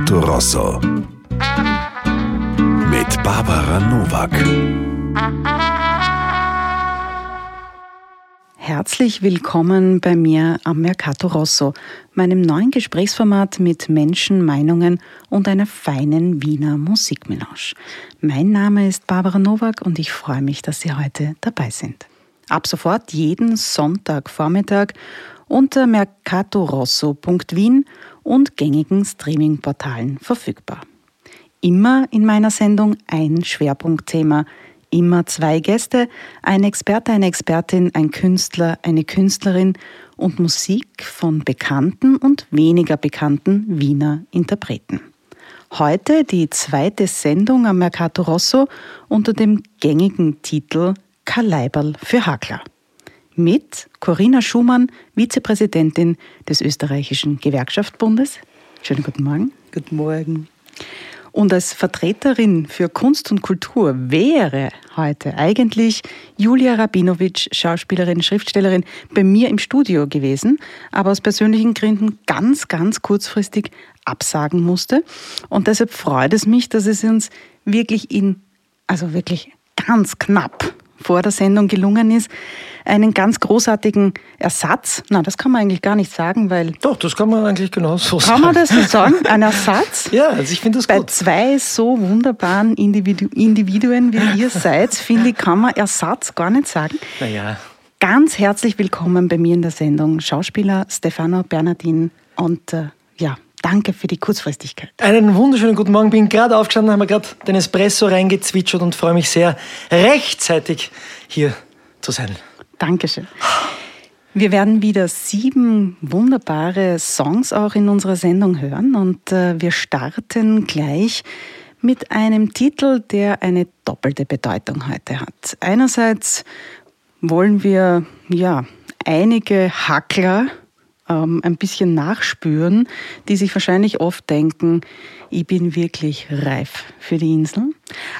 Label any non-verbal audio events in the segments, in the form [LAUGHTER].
Mercato Rosso. Mit Barbara Novak. Herzlich willkommen bei mir am Mercato Rosso, meinem neuen Gesprächsformat mit Menschen, Meinungen und einer feinen Wiener Musikmelange. Mein Name ist Barbara Novak und ich freue mich, dass Sie heute dabei sind. Ab sofort jeden Sonntagvormittag unter mercatorosso.wien und gängigen Streaming-Portalen verfügbar. Immer in meiner Sendung ein Schwerpunktthema, immer zwei Gäste, ein Experte, eine Expertin, ein Künstler, eine Künstlerin und Musik von bekannten und weniger bekannten Wiener Interpreten. Heute die zweite Sendung am Mercato Rosso unter dem gängigen Titel Kaleiberl für Hakler mit Corinna Schumann, Vizepräsidentin des österreichischen Gewerkschaftsbundes. Schönen guten Morgen. Guten Morgen. Und als Vertreterin für Kunst und Kultur wäre heute eigentlich Julia Rabinowitsch, Schauspielerin, Schriftstellerin, bei mir im Studio gewesen, aber aus persönlichen Gründen ganz, ganz kurzfristig absagen musste. Und deshalb freut es mich, dass es uns wirklich in, also wirklich ganz knapp vor der Sendung gelungen ist, einen ganz großartigen Ersatz, na, das kann man eigentlich gar nicht sagen, weil... Doch, das kann man eigentlich genau so sagen. Kann man das so sagen? Ein [LAUGHS] Ersatz? ja, also ich finde das Bei gut. Bei zwei so wunderbaren Individu Individuen, wie ihr [LAUGHS] seid, finde ich, kann man Ersatz gar nicht sagen. Naja. Ganz herzlich willkommen bei mir in der Sendung Schauspieler Stefano Bernardin und äh, ja, Danke für die Kurzfristigkeit. Einen wunderschönen guten Morgen. Bin gerade aufgestanden, habe gerade den Espresso reingezwitschert und freue mich sehr, rechtzeitig hier zu sein. Dankeschön. Wir werden wieder sieben wunderbare Songs auch in unserer Sendung hören und äh, wir starten gleich mit einem Titel, der eine doppelte Bedeutung heute hat. Einerseits wollen wir ja einige Hackler ähm, ein bisschen nachspüren, die sich wahrscheinlich oft denken, ich bin wirklich reif für die Insel.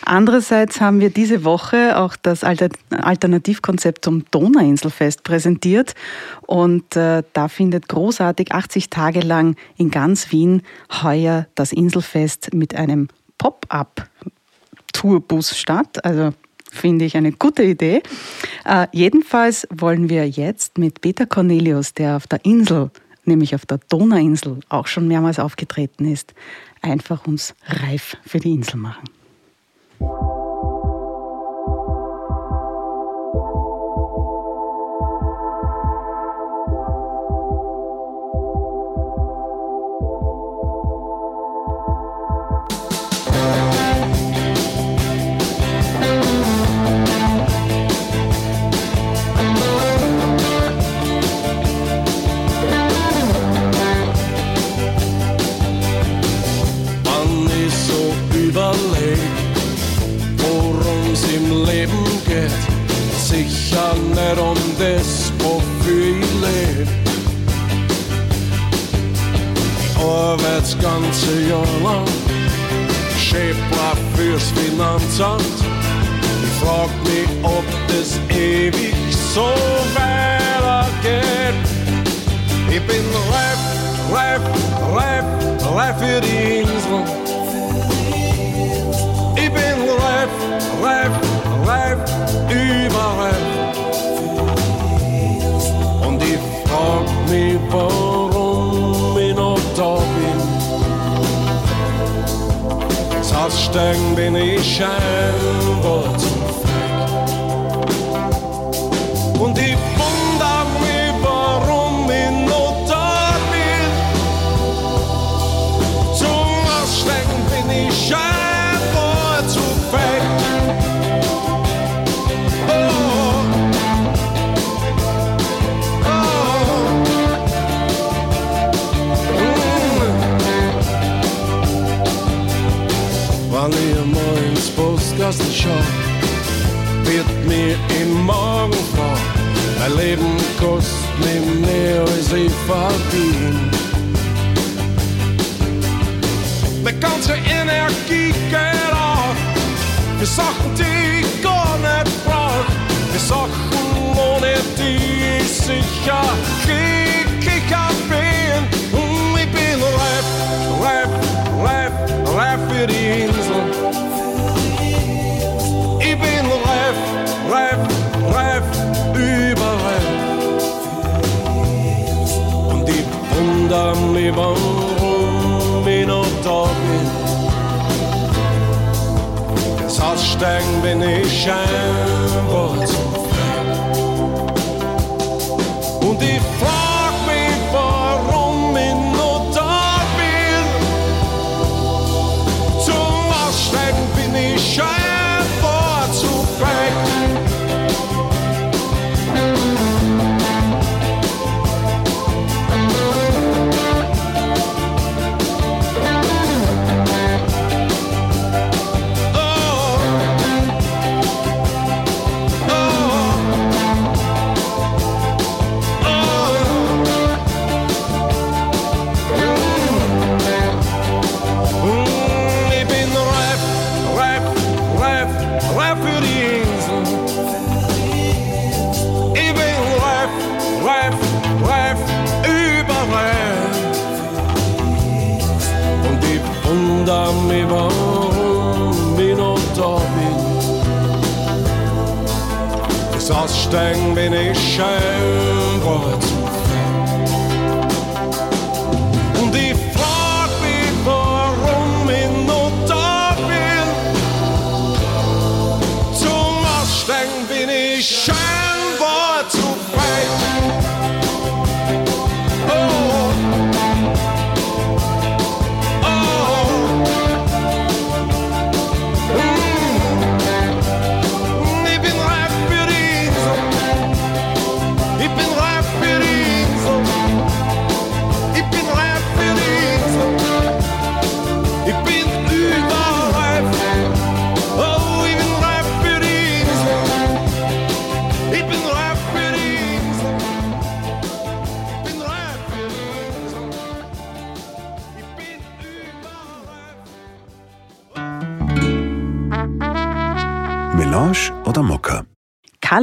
Andererseits haben wir diese Woche auch das Alternativkonzept zum Donauinselfest präsentiert und äh, da findet großartig 80 Tage lang in ganz Wien heuer das Inselfest mit einem Pop-up Tourbus statt. Also finde ich eine gute Idee. Äh, jedenfalls wollen wir jetzt mit Peter Cornelius, der auf der Insel, nämlich auf der Donauinsel, auch schon mehrmals aufgetreten ist, einfach uns reif für die Insel machen. Ganze Jahr lang. Schäbler fürs Finanzamt. Ich frag mich, ob das ewig so weitergeht. Ich bin reif, reif, reif, reif für die Insel. Ich bin reif, reif, reif, überreif. Aussteigen bin ich zu Postkasten schau, wird mir im Morgen vor. Mein Leben kostet mir mehr als ich verdien. Die ganze Energie geht auf für Sachen, die ich gar nicht brauch. Für Sachen, ohne die ich sicher glücklicher bin. Und ich bin reif, reif, reif wundere mich, warum ich noch da bin. Das Aussteigen bin ich scheinbar zu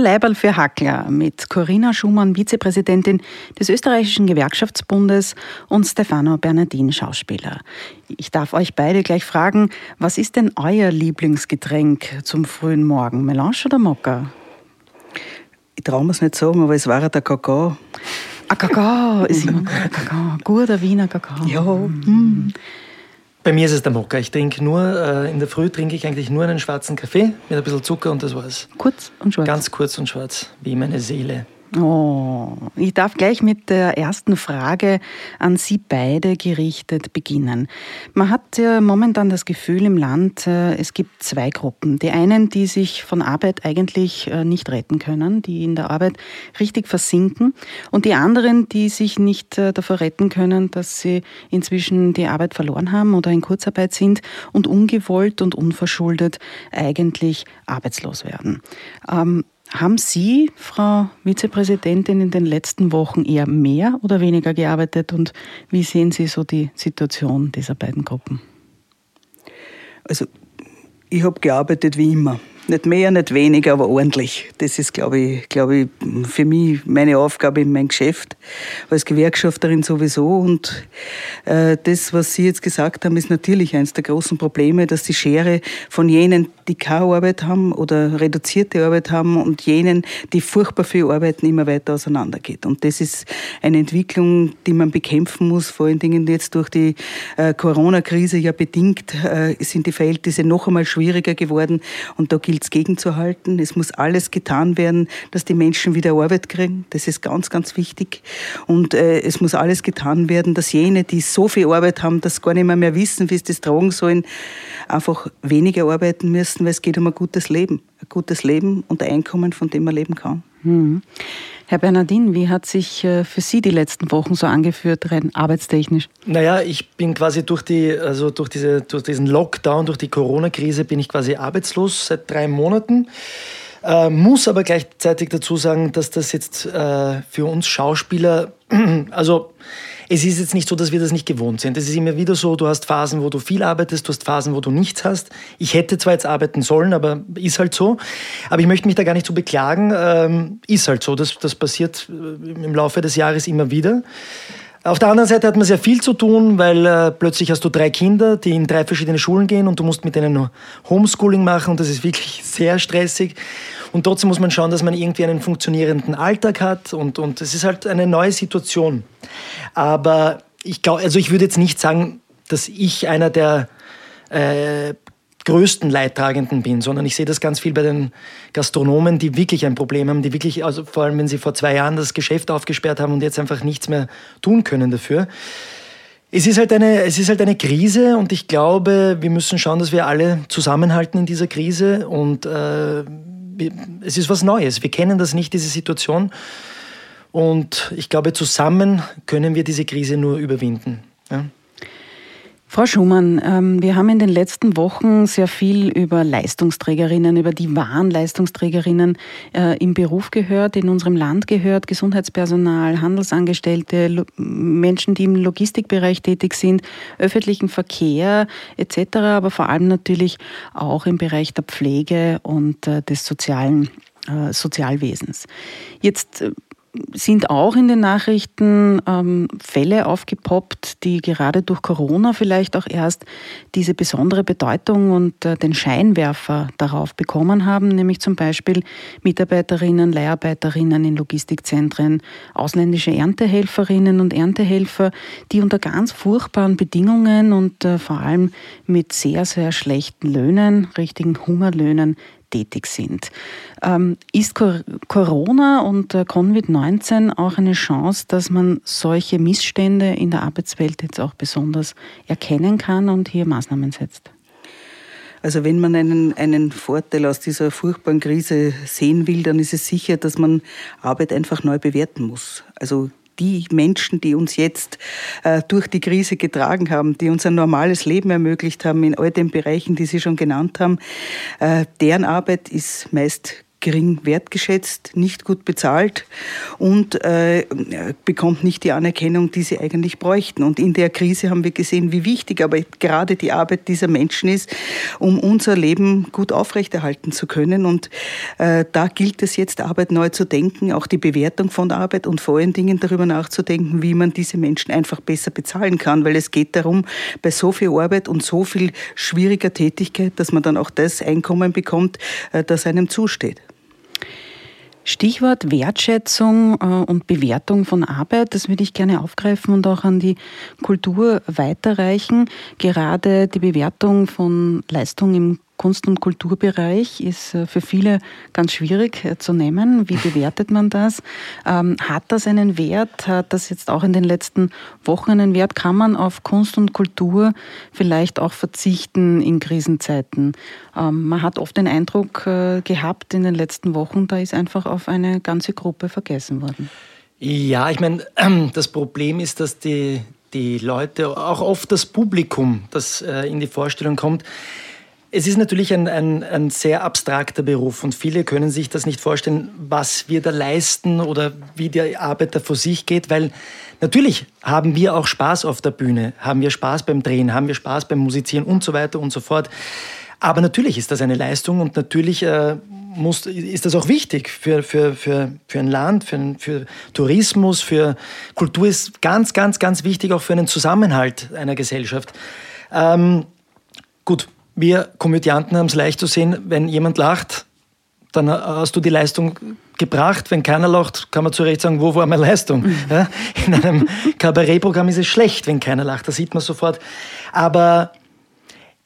Leiberl für Hackler mit Corinna Schumann, Vizepräsidentin des österreichischen Gewerkschaftsbundes und Stefano Bernardin, Schauspieler. Ich darf euch beide gleich fragen, was ist denn euer Lieblingsgetränk zum frühen Morgen? Melange oder Mokka? Ich traue mir es nicht sagen, aber es war der Kakao. Ah, Kakao ist immer guter Kakao. Guter Wiener Kakao. Ja, Bei mir ist es der Mokka. Ich trinke nur, äh, in der Früh trinke ich eigentlich nur einen schwarzen Kaffee mit ein bisschen Zucker und das war's. Kurz und schwarz. Ganz kurz und schwarz, wie meine Seele. Oh, ich darf gleich mit der ersten Frage an Sie beide gerichtet beginnen. Man hat ja momentan das Gefühl im Land, äh, es gibt zwei Gruppen. Die einen, die sich von Arbeit eigentlich äh, nicht retten können, die in der Arbeit richtig versinken und die anderen, die sich nicht äh, davor retten können, dass sie inzwischen die Arbeit verloren haben oder in Kurzarbeit sind und ungewollt und unverschuldet eigentlich arbeitslos werden. Ähm, haben Sie, Frau Vizepräsidentin, in den letzten Wochen eher mehr oder weniger gearbeitet und wie sehen Sie so die Situation dieser beiden Gruppen? also ich habe gearbeitet wie immer. Nicht mehr, nicht weniger, aber ordentlich. Das ist, glaube ich, glaube ich, für mich meine Aufgabe in meinem Geschäft als Gewerkschafterin sowieso. Und äh, das, was Sie jetzt gesagt haben, ist natürlich eines der großen Probleme, dass die Schere von jenen, die keine Arbeit haben oder reduzierte Arbeit haben und jenen, die furchtbar viel arbeiten, immer weiter auseinandergeht. Und das ist eine Entwicklung, die man bekämpfen muss. Vor allen Dingen jetzt durch die äh, Corona-Krise ja bedingt äh, sind die Verhältnisse noch einmal schwieriger geworden. Und da gilt es gegenzuhalten. Es muss alles getan werden, dass die Menschen wieder Arbeit kriegen. Das ist ganz, ganz wichtig. Und äh, es muss alles getan werden, dass jene, die so viel Arbeit haben, dass gar nicht mehr, mehr wissen, wie sie das tragen sollen, einfach weniger arbeiten müssen, weil es geht um ein gutes Leben. Ein gutes Leben und ein Einkommen, von dem man leben kann. Hm. Herr Bernardin, wie hat sich äh, für Sie die letzten Wochen so angeführt, rein arbeitstechnisch? Naja, ich bin quasi durch, die, also durch, diese, durch diesen Lockdown, durch die Corona-Krise, bin ich quasi arbeitslos seit drei Monaten. Äh, muss aber gleichzeitig dazu sagen, dass das jetzt äh, für uns Schauspieler, [CLEARS THROAT] also es ist jetzt nicht so, dass wir das nicht gewohnt sind. Es ist immer wieder so, du hast Phasen, wo du viel arbeitest, du hast Phasen, wo du nichts hast. Ich hätte zwar jetzt arbeiten sollen, aber ist halt so. Aber ich möchte mich da gar nicht so beklagen. Ähm, ist halt so, das, das passiert äh, im Laufe des Jahres immer wieder. Auf der anderen Seite hat man sehr viel zu tun, weil äh, plötzlich hast du drei Kinder, die in drei verschiedene Schulen gehen und du musst mit denen Homeschooling machen und das ist wirklich [LAUGHS] sehr stressig. Und trotzdem muss man schauen, dass man irgendwie einen funktionierenden Alltag hat und, und es ist halt eine neue Situation. Aber ich glaube, also ich würde jetzt nicht sagen, dass ich einer der äh, größten Leidtragenden bin, sondern ich sehe das ganz viel bei den Gastronomen, die wirklich ein Problem haben, die wirklich, also vor allem wenn sie vor zwei Jahren das Geschäft aufgesperrt haben und jetzt einfach nichts mehr tun können dafür. Es ist, halt eine, es ist halt eine Krise und ich glaube, wir müssen schauen, dass wir alle zusammenhalten in dieser Krise und äh, es ist was Neues. Wir kennen das nicht, diese Situation. Und ich glaube, zusammen können wir diese Krise nur überwinden. Ja? Frau Schumann, ähm, wir haben in den letzten Wochen sehr viel über Leistungsträgerinnen, über die wahren Leistungsträgerinnen äh, im Beruf gehört, in unserem Land gehört, Gesundheitspersonal, Handelsangestellte, Menschen, die im Logistikbereich tätig sind, öffentlichen Verkehr etc., aber vor allem natürlich auch im Bereich der Pflege und äh, des sozialen äh, Sozialwesens. Jetzt sind auch in den Nachrichten ähm, Fälle aufgepoppt, die gerade durch Corona vielleicht auch erst diese besondere Bedeutung und äh, den Scheinwerfer darauf bekommen haben, nämlich zum Beispiel Mitarbeiterinnen, Leiharbeiterinnen in Logistikzentren, ausländische Erntehelferinnen und Erntehelfer, die unter ganz furchtbaren Bedingungen und äh, vor allem mit sehr, sehr schlechten Löhnen, richtigen Hungerlöhnen tätig sind. Ähm, ist Corona und Covid-19 auch eine Chance, dass man solche Missstände in der Arbeitswelt jetzt auch besonders erkennen kann und hier Maßnahmen setzt? Also wenn man einen, einen Vorteil aus dieser furchtbaren Krise sehen will, dann ist es sicher, dass man Arbeit einfach neu bewerten muss. Also die Menschen, die uns jetzt äh, durch die Krise getragen haben, die uns ein normales Leben ermöglicht haben in all den Bereichen, die Sie schon genannt haben, äh, deren Arbeit ist meist gering wertgeschätzt, nicht gut bezahlt und äh, bekommt nicht die Anerkennung, die sie eigentlich bräuchten. Und in der Krise haben wir gesehen, wie wichtig aber gerade die Arbeit dieser Menschen ist, um unser Leben gut aufrechterhalten zu können. Und äh, da gilt es jetzt, Arbeit neu zu denken, auch die Bewertung von Arbeit und vor allen Dingen darüber nachzudenken, wie man diese Menschen einfach besser bezahlen kann, weil es geht darum, bei so viel Arbeit und so viel schwieriger Tätigkeit, dass man dann auch das Einkommen bekommt, äh, das einem zusteht. Stichwort Wertschätzung äh, und Bewertung von Arbeit, das würde ich gerne aufgreifen und auch an die Kultur weiterreichen. Gerade die Bewertung von Leistung im Kunst- und Kulturbereich ist äh, für viele ganz schwierig äh, zu nehmen. Wie [LAUGHS] bewertet man das? Ähm, hat das einen Wert? Hat das jetzt auch in den letzten Wochen einen Wert? Kann man auf Kunst und Kultur vielleicht auch verzichten in Krisenzeiten? Ähm, man hat oft den Eindruck äh, gehabt in den letzten Wochen, da ist einfach auf eine ganze Gruppe vergessen worden. Ja, ich meine, [CLEARS THROAT] das Problem ist, dass die, die Leute, auch oft das Publikum, das in die Vorstellung kommt, es ist natürlich ein, ein, ein, sehr abstrakter Beruf und viele können sich das nicht vorstellen, was wir da leisten oder wie der Arbeiter vor sich geht, weil natürlich haben wir auch Spaß auf der Bühne, haben wir Spaß beim Drehen, haben wir Spaß beim Musizieren und so weiter und so fort. Aber natürlich ist das eine Leistung und natürlich äh, muss, ist das auch wichtig für, für, für, für ein Land, für, für Tourismus, für Kultur ist ganz, ganz, ganz wichtig auch für einen Zusammenhalt einer Gesellschaft. Ähm, gut, wir Komödianten haben es leicht zu sehen, wenn jemand lacht, dann hast du die Leistung gebracht. Wenn keiner lacht, kann man zu Recht sagen, wo war meine Leistung? Mhm. Ja? In einem Kabarettprogramm ist es schlecht, wenn keiner lacht. Das sieht man sofort. Aber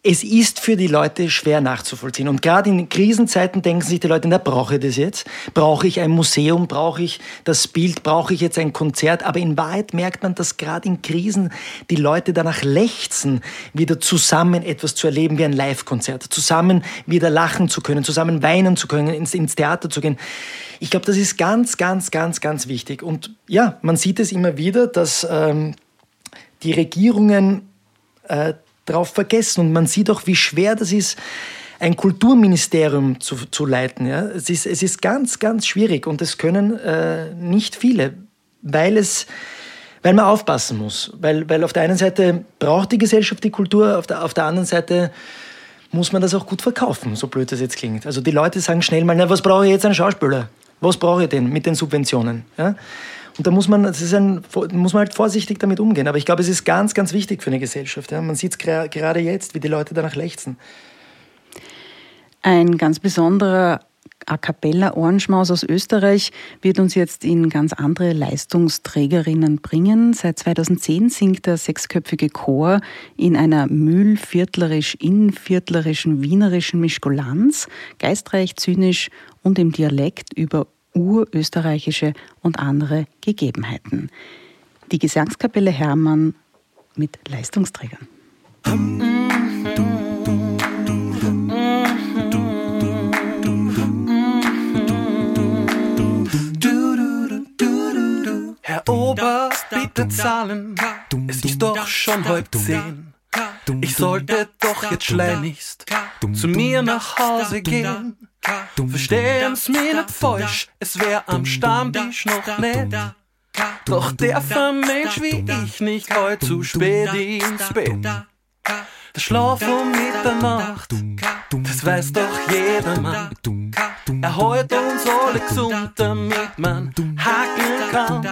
es ist für die Leute schwer nachzuvollziehen. Und gerade in Krisenzeiten denken sich die Leute, na, brauche ich das jetzt? Brauche ich ein Museum? Brauche ich das Bild? Brauche ich jetzt ein Konzert? Aber in Wahrheit merkt man, dass gerade in Krisen die Leute danach lechzen, wieder zusammen etwas zu erleben wie ein Live-Konzert, zusammen wieder lachen zu können, zusammen weinen zu können, ins, ins Theater zu gehen. Ich glaube, das ist ganz, ganz, ganz, ganz wichtig. Und ja, man sieht es immer wieder, dass ähm, die Regierungen äh, drauf vergessen. Und man sieht auch, wie schwer das ist, ein Kulturministerium zu, zu leiten. Ja? Es, ist, es ist ganz, ganz schwierig und es können äh, nicht viele, weil es weil man aufpassen muss. Weil, weil auf der einen Seite braucht die Gesellschaft die Kultur, auf der, auf der anderen Seite muss man das auch gut verkaufen, so blöd das jetzt klingt. Also die Leute sagen schnell mal, na, was brauche ich jetzt einen Schauspieler? Was brauche ich denn mit den Subventionen? Ja? Und da muss man, das ist ein, muss man halt vorsichtig damit umgehen. Aber ich glaube, es ist ganz, ganz wichtig für eine Gesellschaft. Ja? Man sieht es gerade jetzt, wie die Leute danach lechzen. Ein ganz besonderer A cappella Ohrenschmaus aus Österreich wird uns jetzt in ganz andere Leistungsträgerinnen bringen. Seit 2010 singt der sechsköpfige Chor in einer mühlviertlerisch-innviertlerischen wienerischen Mischkulanz, geistreich, zynisch und im Dialekt über urösterreichische und andere Gegebenheiten. Die Gesangskapelle Hermann mit Leistungsträgern. Herr Oberst, bitte zahlen. Es ist doch schon halb zehn. Ich sollte doch jetzt schleunigst zu mir nach Hause gehen. Verstehen's mir nicht falsch, es wär am Stammtisch noch nett. Doch der Mensch wie ich nicht heut zu spät ins Bett. Der Schlaf um Mitternacht, das weiß doch jedermann. Er hält uns alle gesund, damit man hakeln kann.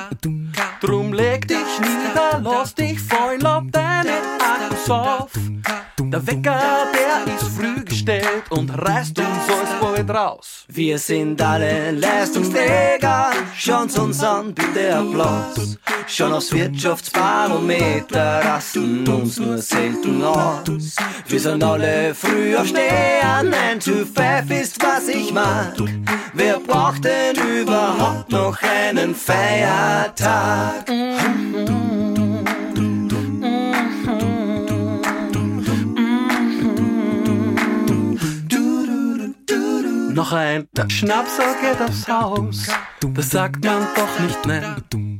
Drum leg dich nieder, lass dich fallen, lab deine Akkus auf. Der Wecker, der ist früh gestellt und reißt uns alsbald raus. Wir sind alle Leistungsträger, schaut's uns an, bitte Applaus. Schon aufs Wirtschaftsbarometer rasten uns nur selten aus. Wir sind alle früh aufsteher, 9 to 5 ist was ich mag. Wer braucht denn überhaupt noch einen Feiertag? Noch ein Schnapser geht aufs Haus, das sagt man doch nicht nein.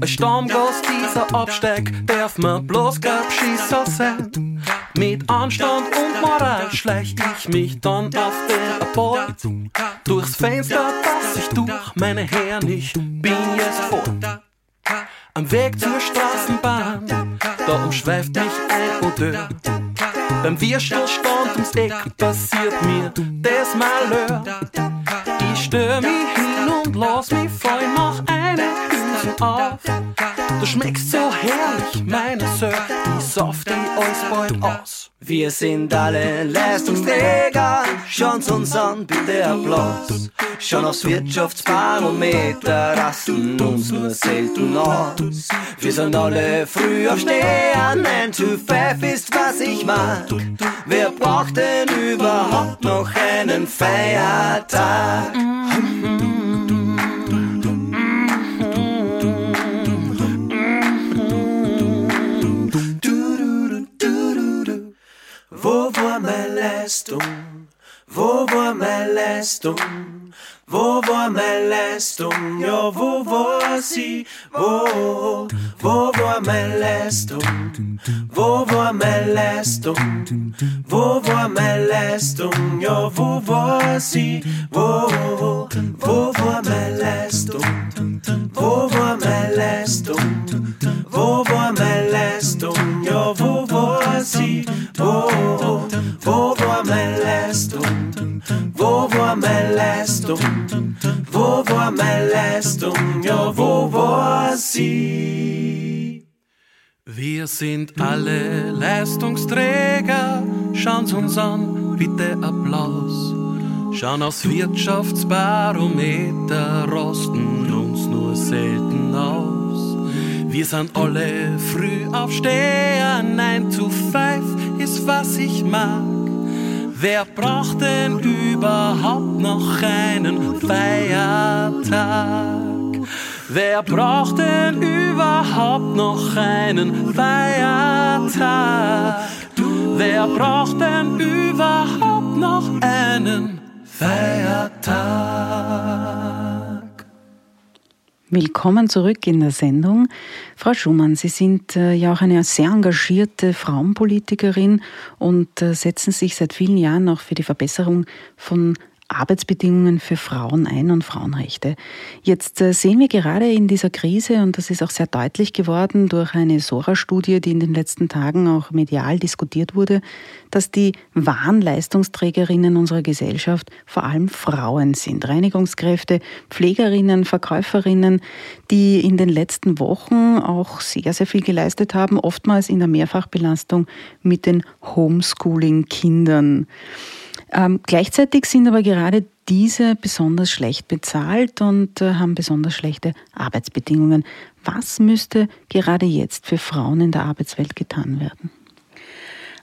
Als Stammgast dieser Absteig darf man bloß Gabschießer sein. Mit Anstand und Moral schleich ich mich dann auf den Apport. Durchs Fenster pass ich durch, meine Herren, ich bin jetzt fort. Am Weg zur Straßenbahn, da umschweift mich ein Odeur. Beim Wirschelstand ums Eck passiert mir das Malheur. Ich stör mich hin und lass mich fallen, mach eine Hülsen auf. Du schmeckst so herrlich, meine Sir, die die alles bald aus. Wir sind alle Leistungsträger, schaut's uns an, bitte Applaus. Schon aufs Wirtschaftsbarometer rasten uns nur selten aus. Wir sind alle früh aufsteher, 9 to 5 ist was ich mag. Wer braucht denn überhaupt noch einen Feiertag? Wo meine Leistung? Wo war meine Leistung? Wo war meine Leistung? Ja, wo war sie? Wo? Wo war meine Leistung? Wo war meine Leistung? Wo war meine Leistung? Ja, wo war sie? Wo? Wo war meine Wo war meine Leistung? Ja, wo war sie? Wir sind alle Leistungsträger, schauen's uns an, bitte Applaus. Schauen aufs Wirtschaftsbarometer, rosten uns nur selten aus. Wir sind alle früh aufsteher, 9 to 5 ist was ich mag. Wer braucht denn überhaupt noch einen Feiertag? Wer braucht denn überhaupt noch einen Feiertag? Wer braucht denn überhaupt noch einen Feiertag? Willkommen zurück in der Sendung. Frau Schumann, Sie sind äh, ja auch eine sehr engagierte Frauenpolitikerin und äh, setzen sich seit vielen Jahren auch für die Verbesserung von Arbeitsbedingungen für Frauen ein und Frauenrechte. Jetzt äh, sehen wir gerade in dieser Krise, und das ist auch sehr deutlich geworden durch eine Sora-Studie, die in den letzten Tagen auch medial diskutiert wurde, dass die wahren Leistungsträgerinnen unserer Gesellschaft vor allem Frauen sind. Reinigungskräfte, Pflegerinnen, Verkäuferinnen, die in den letzten Wochen auch sehr, sehr viel geleistet haben, oftmals in der Mehrfachbelastung mit den Homeschooling-Kindern. Ähm, gleichzeitig sind aber gerade diese besonders schlecht bezahlt und äh, haben besonders schlechte Arbeitsbedingungen. Was müsste gerade jetzt für Frauen in der Arbeitswelt getan werden?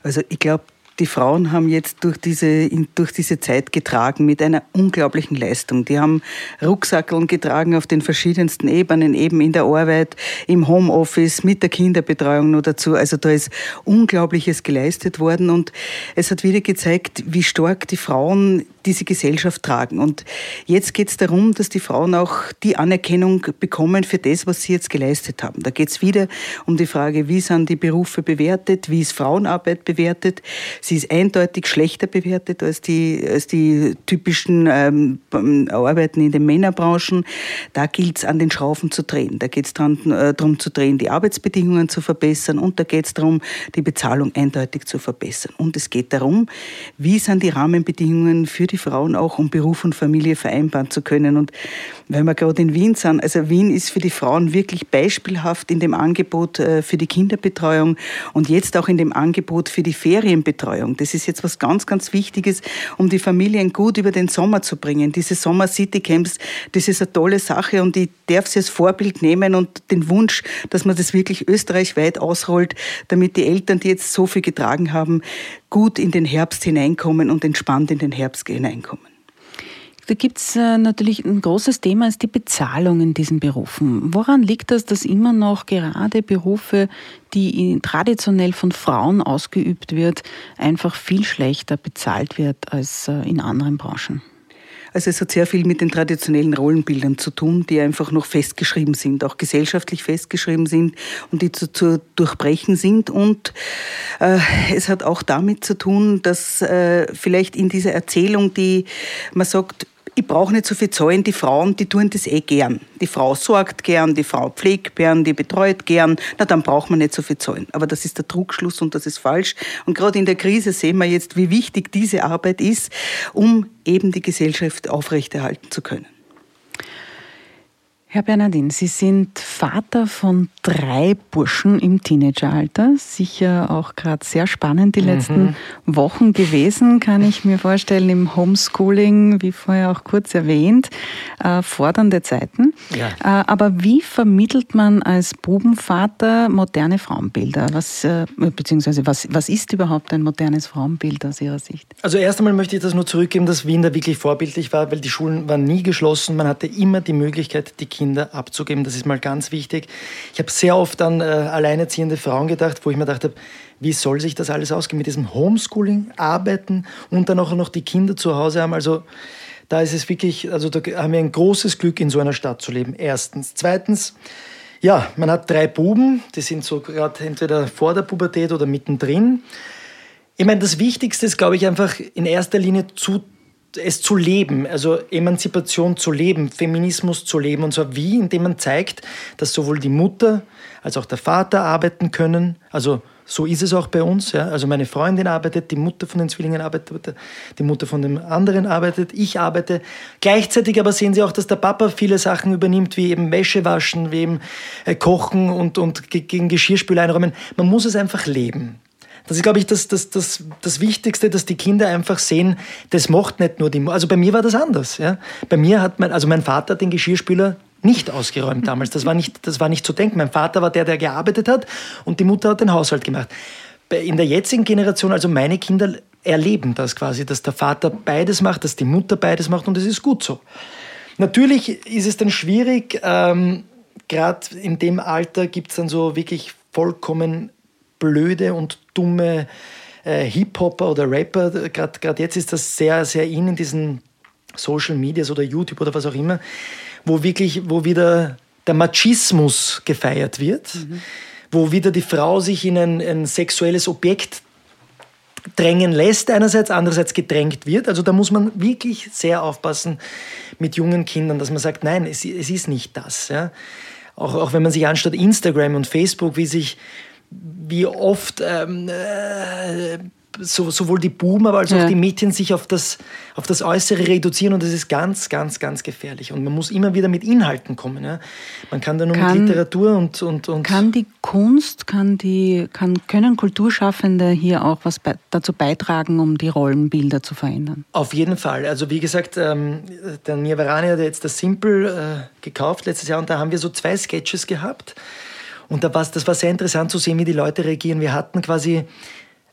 Also ich glaube, die Frauen haben jetzt durch diese, durch diese Zeit getragen mit einer unglaublichen Leistung. Die haben Rucksackeln getragen auf den verschiedensten Ebenen, eben in der Arbeit, im Homeoffice, mit der Kinderbetreuung noch dazu. Also da ist Unglaubliches geleistet worden und es hat wieder gezeigt, wie stark die Frauen diese Gesellschaft tragen. Und jetzt geht es darum, dass die Frauen auch die Anerkennung bekommen für das, was sie jetzt geleistet haben. Da geht es wieder um die Frage, wie sind die Berufe bewertet, wie ist Frauenarbeit bewertet. Sie ist eindeutig schlechter bewertet als die, als die typischen ähm, Arbeiten in den Männerbranchen. Da gilt es an den Schrauben zu drehen. Da geht es darum äh, zu drehen, die Arbeitsbedingungen zu verbessern und da geht es darum, die Bezahlung eindeutig zu verbessern. Und es geht darum, wie sind die Rahmenbedingungen für die Frauen auch, um Beruf und Familie vereinbaren zu können. Und weil wir gerade in Wien sind, also Wien ist für die Frauen wirklich beispielhaft in dem Angebot äh, für die Kinderbetreuung und jetzt auch in dem Angebot für die Ferienbetreuung. Betreuung. Das ist jetzt was ganz, ganz Wichtiges, um die Familien gut über den Sommer zu bringen. Diese Sommer City Camps, das ist eine tolle Sache und ich darf sie als Vorbild nehmen und den Wunsch, dass man das wirklich österreichweit ausrollt, damit die Eltern, die jetzt so viel getragen haben, gut in den Herbst hineinkommen und entspannt in den Herbst hineinkommen. Da gibt es äh, natürlich ein großes Thema, ist die Bezahlung in diesen Berufen. Woran liegt das, dass immer noch gerade Berufe, die traditionell von Frauen ausgeübt wird, einfach viel schlechter bezahlt wird als äh, in anderen Branchen? Also es hat sehr viel mit den traditionellen Rollenbildern zu tun, die einfach noch festgeschrieben sind, auch gesellschaftlich festgeschrieben sind und die zu, zu durchbrechen sind. Und äh, es hat auch damit zu tun, dass äh, vielleicht in dieser Erzählung, die man sagt, ich brauche nicht so viel zahlen. Die Frauen, die tun das eh gern. Die Frau sorgt gern, die Frau pflegt gern, die betreut gern. Na, dann braucht man nicht so viel zahlen. Aber das ist der Trugschluss und das ist falsch. Und gerade in der Krise sehen wir jetzt, wie wichtig diese Arbeit ist, um eben die Gesellschaft aufrechterhalten zu können. Herr Bernardin, Sie sind Vater von drei Burschen im Teenageralter. Sicher auch gerade sehr spannend die letzten mhm. Wochen gewesen, kann ich mir vorstellen, im Homeschooling, wie vorher auch kurz erwähnt, äh, fordernde Zeiten. Ja. Äh, aber wie vermittelt man als Bubenvater moderne Frauenbilder? Was, äh, beziehungsweise was, was ist überhaupt ein modernes Frauenbild aus Ihrer Sicht? Also erst einmal möchte ich das nur zurückgeben, dass Wien da wirklich vorbildlich war, weil die Schulen waren nie geschlossen. Man hatte immer die Möglichkeit, die Kinder abzugeben. Das ist mal ganz wichtig. Ich habe sehr oft an äh, alleinerziehende Frauen gedacht, wo ich mir dachte, wie soll sich das alles ausgehen mit diesem Homeschooling, Arbeiten und dann auch noch die Kinder zu Hause haben. Also da ist es wirklich, also da haben wir ein großes Glück, in so einer Stadt zu leben. Erstens. Zweitens, ja, man hat drei Buben, die sind so gerade entweder vor der Pubertät oder mittendrin. Ich meine, das Wichtigste ist, glaube ich, einfach in erster Linie zu es zu leben, also Emanzipation zu leben, Feminismus zu leben. Und zwar wie, indem man zeigt, dass sowohl die Mutter als auch der Vater arbeiten können. Also so ist es auch bei uns. Ja. Also meine Freundin arbeitet, die Mutter von den Zwillingen arbeitet, die Mutter von dem anderen arbeitet, ich arbeite. Gleichzeitig aber sehen Sie auch, dass der Papa viele Sachen übernimmt, wie eben Wäsche waschen, wie eben äh, Kochen und, und gegen Geschirrspül einräumen. Man muss es einfach leben. Das ist, glaube ich, das, das, das, das Wichtigste, dass die Kinder einfach sehen, das macht nicht nur die Mutter. Also bei mir war das anders. Ja? Bei mir hat mein, also mein Vater den Geschirrspüler nicht ausgeräumt damals. Das war nicht, das war nicht zu denken. Mein Vater war der, der gearbeitet hat und die Mutter hat den Haushalt gemacht. In der jetzigen Generation, also meine Kinder erleben das quasi, dass der Vater beides macht, dass die Mutter beides macht und das ist gut so. Natürlich ist es dann schwierig, ähm, gerade in dem Alter gibt es dann so wirklich vollkommen blöde und dumme äh, Hip-Hopper oder Rapper. Gerade jetzt ist das sehr, sehr in in diesen Social Medias oder YouTube oder was auch immer, wo wirklich, wo wieder der Machismus gefeiert wird, mhm. wo wieder die Frau sich in ein, ein sexuelles Objekt drängen lässt, einerseits, andererseits gedrängt wird. Also da muss man wirklich sehr aufpassen mit jungen Kindern, dass man sagt, nein, es, es ist nicht das. Ja. Auch, auch wenn man sich anschaut, Instagram und Facebook, wie sich wie oft ähm, äh, so, sowohl die aber als auch Ja. die Mädchen sich auf das, auf das Äußere reduzieren und das ist ganz, ganz, ganz gefährlich. Und man muss immer wieder mit Inhalten kommen. Ja? Man kann da nur Kann- mit Literatur und, und, und Kann die Kunst, kann die, kann, können Kulturschaffende hier auch was bei, dazu beitragen, um die Rollenbilder zu verändern? Auf jeden Fall. Also wie gesagt, ähm, der Nirvarani hat jetzt das Simple äh, gekauft letztes Jahr und da haben wir so zwei Sketches gehabt. Und da das war sehr interessant zu sehen, wie die Leute reagieren. Wir hatten quasi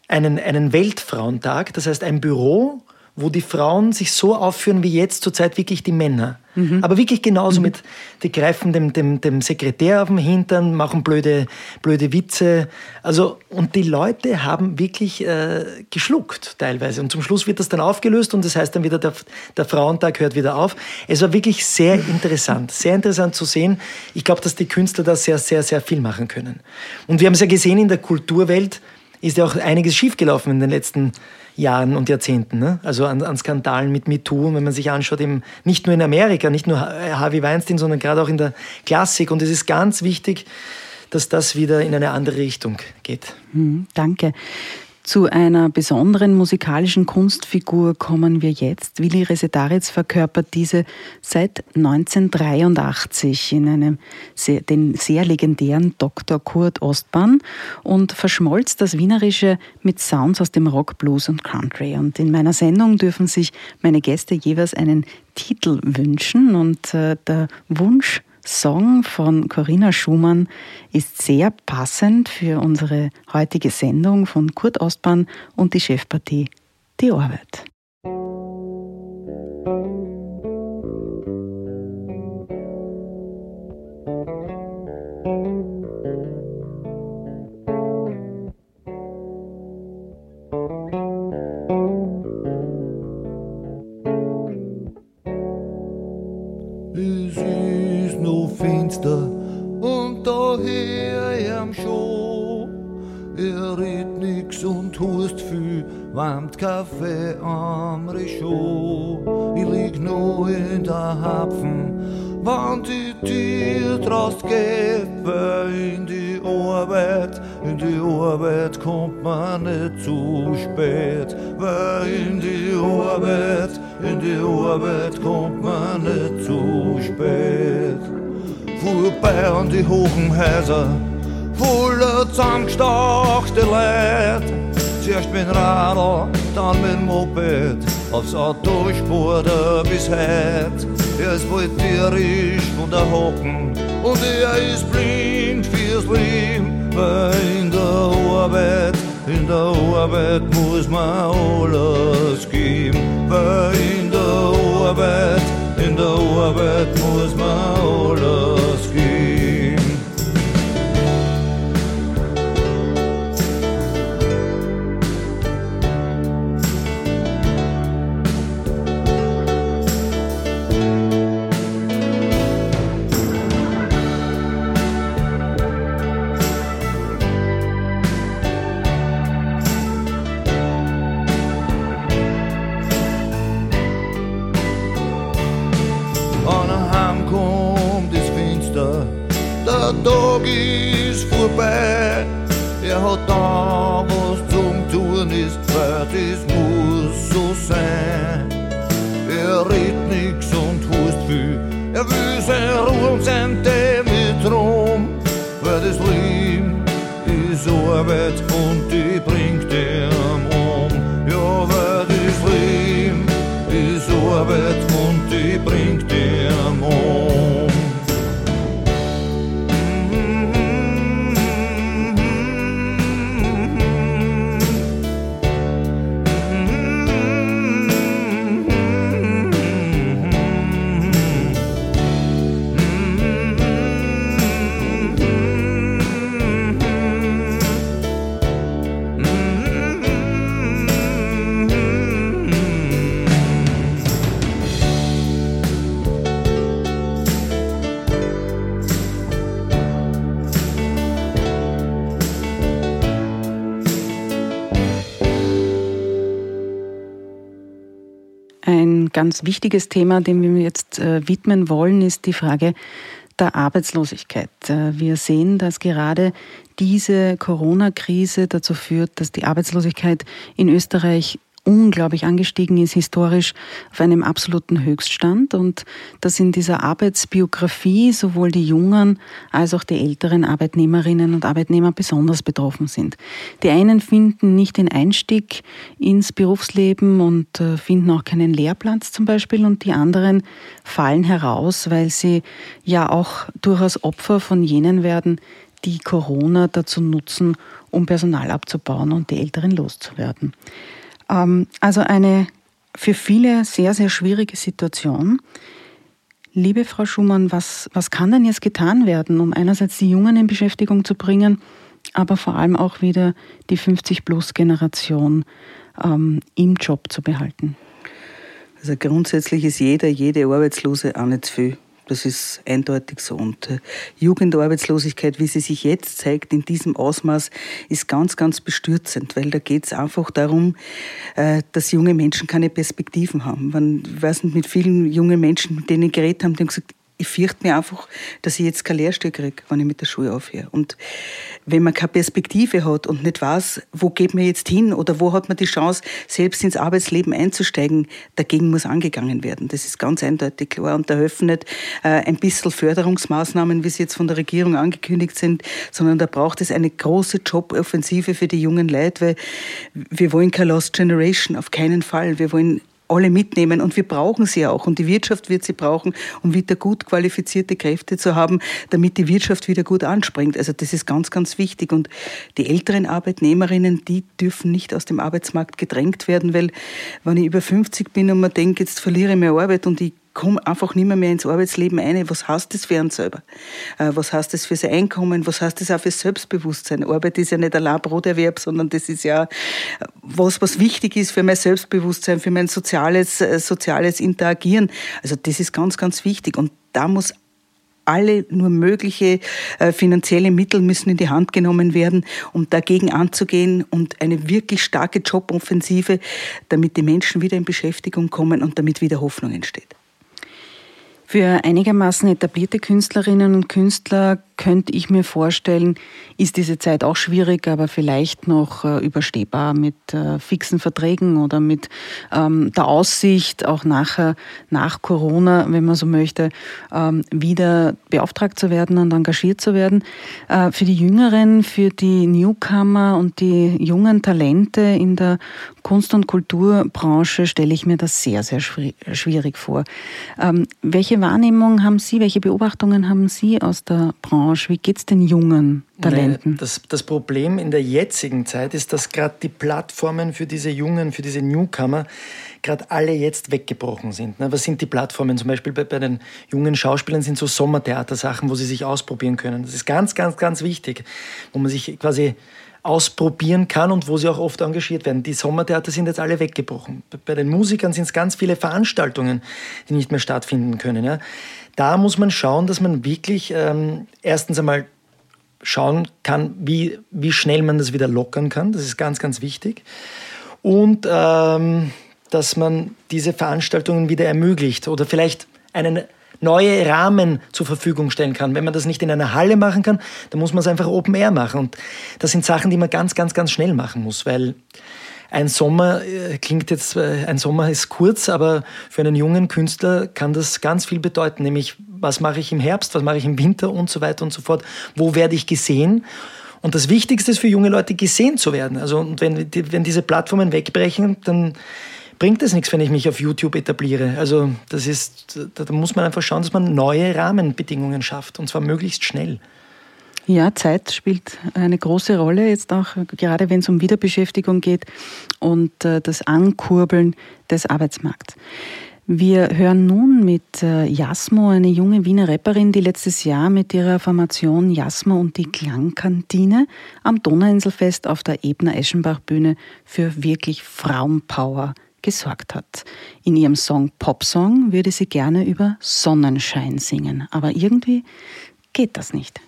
einen, einen Weltfrauentag, das heißt ein Büro, wo die Frauen sich so aufführen wie jetzt zurzeit wirklich die Männer. Aber wirklich genauso mit, die greifen dem, dem, dem Sekretär auf den Hintern, machen blöde, blöde Witze. Also, und die Leute haben wirklich äh, geschluckt teilweise. Und zum Schluss wird das dann aufgelöst und das heißt dann wieder, der, der Frauentag hört wieder auf. Es war wirklich sehr interessant, sehr interessant zu sehen. Ich glaube, dass die Künstler da sehr, sehr, sehr viel machen können. Und wir haben es ja gesehen in der Kulturwelt, ist ja auch einiges schiefgelaufen in den letzten Jahren und Jahrzehnten. Ne? Also an, an Skandalen mit MeToo. Und wenn man sich anschaut, eben nicht nur in Amerika, nicht nur Harvey Weinstein, sondern gerade auch in der Klassik. Und es ist ganz wichtig, dass das wieder in eine andere Richtung geht. Mhm, danke. Zu einer besonderen musikalischen Kunstfigur kommen wir jetzt. Willi Resetaritz verkörpert diese seit 1983 in einem sehr, den sehr legendären Dr. Kurt Ostbahn und verschmolz das Wienerische mit Sounds aus dem Rock, Blues und Country. Und in meiner Sendung dürfen sich meine Gäste jeweils einen Titel wünschen und äh, der Wunsch Song von Corinna Schumann ist sehr passend für unsere heutige Sendung von Kurt Ostbahn und die Chefpartie Die Arbeit. Zu spät, weil in die Arbeit, in die Arbeit kommt man nicht zu spät. Vorbei an die hohen Häuser, voller zusammengestauchte Leid. Zuerst mit Radl, dann mit Moped, aufs Auto spurt er bis heut. Er ist bald tierisch von der Hocken und er ist blind fürs Leben, weil in der Arbeit, in der Arbeit muss man alles geben, weil in der Arbeit, in der Arbeit muss man ist ganz wichtiges Thema, dem wir jetzt äh, widmen wollen, ist die Frage der Arbeitslosigkeit. Äh, wir sehen, dass gerade diese Corona-Krise dazu führt, dass die Arbeitslosigkeit in Österreich unglaublich angestiegen ist, historisch auf einem absoluten Höchststand und dass in dieser Arbeitsbiografie sowohl die jungen als auch die älteren Arbeitnehmerinnen und Arbeitnehmer besonders betroffen sind. Die einen finden nicht den Einstieg ins Berufsleben und äh, finden auch keinen Lehrplatz zum Beispiel und die anderen fallen heraus, weil sie ja auch durchaus Opfer von jenen werden, die Corona dazu nutzen, um Personal abzubauen und die Älteren loszuwerden. Ähm, also eine für viele sehr, sehr schwierige Situation. Liebe Frau Schumann, was, was kann denn jetzt getan werden, um einerseits die Jungen in Beschäftigung zu bringen, aber vor allem auch wieder die 50-Plus-Generation ähm, im Job zu behalten? Also grundsätzlich ist jeder, jede Arbeitslose auch nicht zu viel. Das ist eindeutig so. Und äh, Jugendarbeitslosigkeit, wie sie sich jetzt zeigt, in diesem Ausmaß, ist ganz, ganz bestürzend, weil da geht es einfach darum, äh, dass junge Menschen keine Perspektiven haben. Man, ich weiß nicht, mit vielen jungen Menschen, mit denen ich geredet habe, die haben gesagt, ich fürchte mir einfach, dass ich jetzt kein Lehrstuhl kriege, wenn ich mit der Schule aufhöre. Und wenn man keine Perspektive hat und nicht weiß, wo geht man jetzt hin oder wo hat man die Chance, selbst ins Arbeitsleben einzusteigen, dagegen muss angegangen werden. Das ist ganz eindeutig klar. Und da helfen nicht äh, ein bisschen Förderungsmaßnahmen, wie sie jetzt von der Regierung angekündigt sind, sondern da braucht es eine große Joboffensive für die jungen Leute, weil wir wollen keine Lost Generation, auf keinen Fall. Wir wollen alle mitnehmen. Und wir brauchen sie auch. Und die Wirtschaft wird sie brauchen, um wieder gut qualifizierte Kräfte zu haben, damit die Wirtschaft wieder gut anspringt. Also das ist ganz, ganz wichtig. Und die älteren Arbeitnehmerinnen, die dürfen nicht aus dem Arbeitsmarkt gedrängt werden, weil wenn ich über 50 bin und man denkt, jetzt verliere ich meine Arbeit und ich komme einfach nicht mehr, mehr ins Arbeitsleben ein. Was heißt das für einen selber? Äh, was heißt das für sein Einkommen? Was heißt das auch für Selbstbewusstsein? Arbeit ist ja nicht allein Broterwerb, sondern das ist ja was, was wichtig ist für mein Selbstbewusstsein, für mein soziales, äh, soziales Interagieren. Also das ist ganz, ganz wichtig. Und da muss alle nur mögliche äh, finanzielle Mittel müssen in die Hand genommen werden, um dagegen anzugehen und eine wirklich starke Joboffensive, damit die Menschen wieder in Beschäftigung kommen und damit wieder Hoffnung entsteht. Für einigermaßen etablierte Künstlerinnen und Künstler könnte ich mir vorstellen, ist diese Zeit auch schwierig, aber vielleicht noch äh, überstehbar mit äh, fixen Verträgen oder mit ähm, der Aussicht, auch nachher, nach Corona, wenn man so möchte, ähm, wieder beauftragt zu werden und engagiert zu werden. Äh, für die Jüngeren, für die Newcomer und die jungen Talente in der Kunst- und Kulturbranche stelle ich mir das sehr, sehr schwierig vor. Ähm, welche Wahrnehmung haben Sie, welche Beobachtungen haben Sie aus der Branche? Branche? Wie geht es den jungen Talenten? Nee, das, das Problem in der jetzigen Zeit ist, dass gerade die Plattformen für diese Jungen, für diese Newcomer, gerade alle jetzt weggebrochen sind. Ne? Was sind die Plattformen? Zum Beispiel bei, bei den jungen Schauspielern sind so Sommertheatersachen, wo sie sich ausprobieren können. Das ist ganz, ganz, ganz wichtig, wo man sich quasi ausprobieren kann und wo sie auch oft engagiert werden. Die Sommertheater sind jetzt alle weggebrochen. Bei den Musikern sind es ganz viele Veranstaltungen, die nicht mehr stattfinden können. Ja da muss man schauen, dass man wirklich ähm, erstens einmal schauen kann, wie, wie schnell man das wieder lockern kann. Das ist ganz, ganz wichtig. Und ähm, dass man diese Veranstaltungen wieder ermöglicht oder vielleicht einen neue Rahmen zur Verfügung stellen kann. Wenn man das nicht in einer Halle machen kann, dann muss man es einfach Open Air machen. Und das sind Sachen, die man ganz, ganz, ganz schnell machen muss, weil ein Sommer äh, klingt jetzt, äh, ein Sommer ist kurz, aber für einen jungen Künstler kann das ganz viel bedeuten, nämlich was mache ich im Herbst, was mache ich im Winter und so weiter und so fort, wo werde ich gesehen. Und das Wichtigste ist für junge Leute, gesehen zu werden. Also und wenn, wenn diese Plattformen wegbrechen, dann bringt es nichts, wenn ich mich auf YouTube etabliere. Also das ist, da muss man einfach schauen, dass man neue Rahmenbedingungen schafft und zwar möglichst schnell. Ja, Zeit spielt eine große Rolle, jetzt auch gerade wenn es um Wiederbeschäftigung geht und äh, das Ankurbeln des Arbeitsmarkts. Wir hören nun mit äh, Jasmo, eine junge Wiener Rapperin, die letztes Jahr mit ihrer Formation Jasmo und die Klangkantine am Donauinselfest auf der Ebner Eschenbach Bühne für wirklich Frauenpower gesorgt hat. In ihrem Song Popsong würde sie gerne über Sonnenschein singen, aber irgendwie geht das nicht.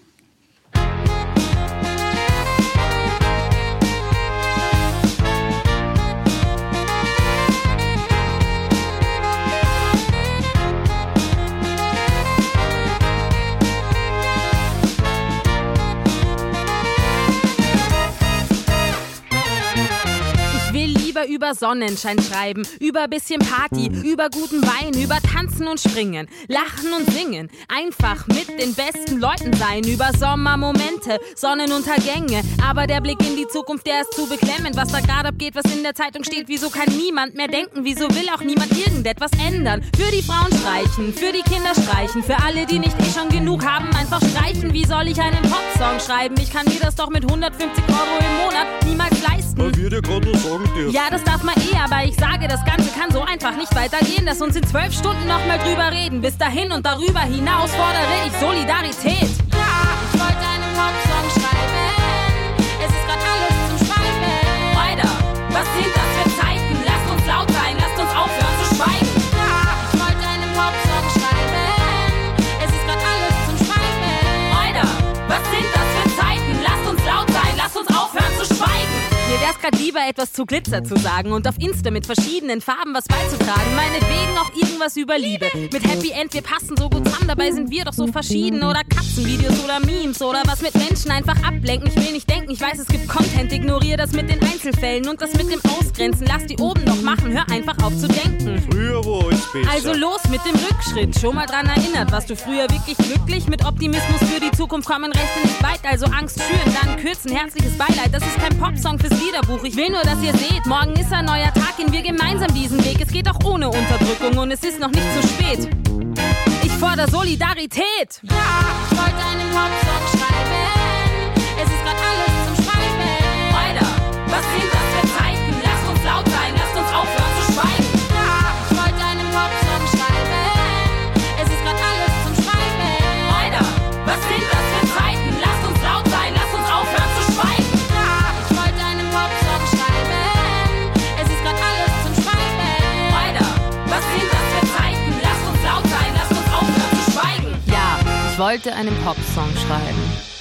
Über Sonnenschein schreiben, über bisschen Party, über guten Wein, über Tanzen und Springen, Lachen und Singen, einfach mit den besten Leuten sein, über Sommermomente, Sonnenuntergänge. Aber der Blick in die Zukunft, der ist zu beklemmend. Was da gerade abgeht, was in der Zeitung steht, wieso kann niemand mehr denken, wieso will auch niemand irgendetwas ändern? Für die Frauen streichen, für die Kinder streichen, für alle, die nicht eh schon genug haben, einfach streichen. Wie soll ich einen Popsong schreiben? Ich kann mir das doch mit 150 Euro im Monat niemals leisten. Weil wir dir gerade sagen dürfen. Ja, das darf man eh, aber ich sage, das Ganze kann so einfach nicht weitergehen. Lass uns in zwölf Stunden nochmal drüber reden. Bis dahin und darüber hinaus fordere ich Solidarität. Ja, ich wollte einen Popsong schreiben. Es ist grad alles zum Schreiben. Alter, was sind wär's grad lieber etwas zu Glitzer zu sagen und auf Insta mit verschiedenen Farben was beizutragen. Meinetwegen auch irgendwas über Liebe. Mit Happy End, wir passen so gut zusammen, dabei sind wir doch so verschieden. Oder Katzenvideos oder Memes oder was mit Menschen einfach ablenken. Ich will nicht denken, ich weiß, es gibt Content, ignoriere das mit den Einzelfällen und das mit dem Ausgrenzen. Lass die oben noch machen, hör einfach auf zu denken. Früher war alles besser. Also los mit dem Rückschritt. Schon mal dran erinnert, warst du früher wirklich glücklich? Mit Optimismus für die Zukunft kommen Rechte nicht weit. Also Angst schüren, dann kürzen. Herzliches Beileid. Das ist kein Popsong fürs Liederbuch. Ich will nur, dass ihr seht, morgen ist ein neuer Tag, gehen wir gemeinsam diesen Weg. Es geht auch ohne Unterdrückung und es ist noch nicht zu spät. Ich fordere Solidarität. Ja, ich wollte einen Popsong schreiben. Es ist grad alles zum Schreiben. Alter, was sind das ich wollte einen Popsong schreiben.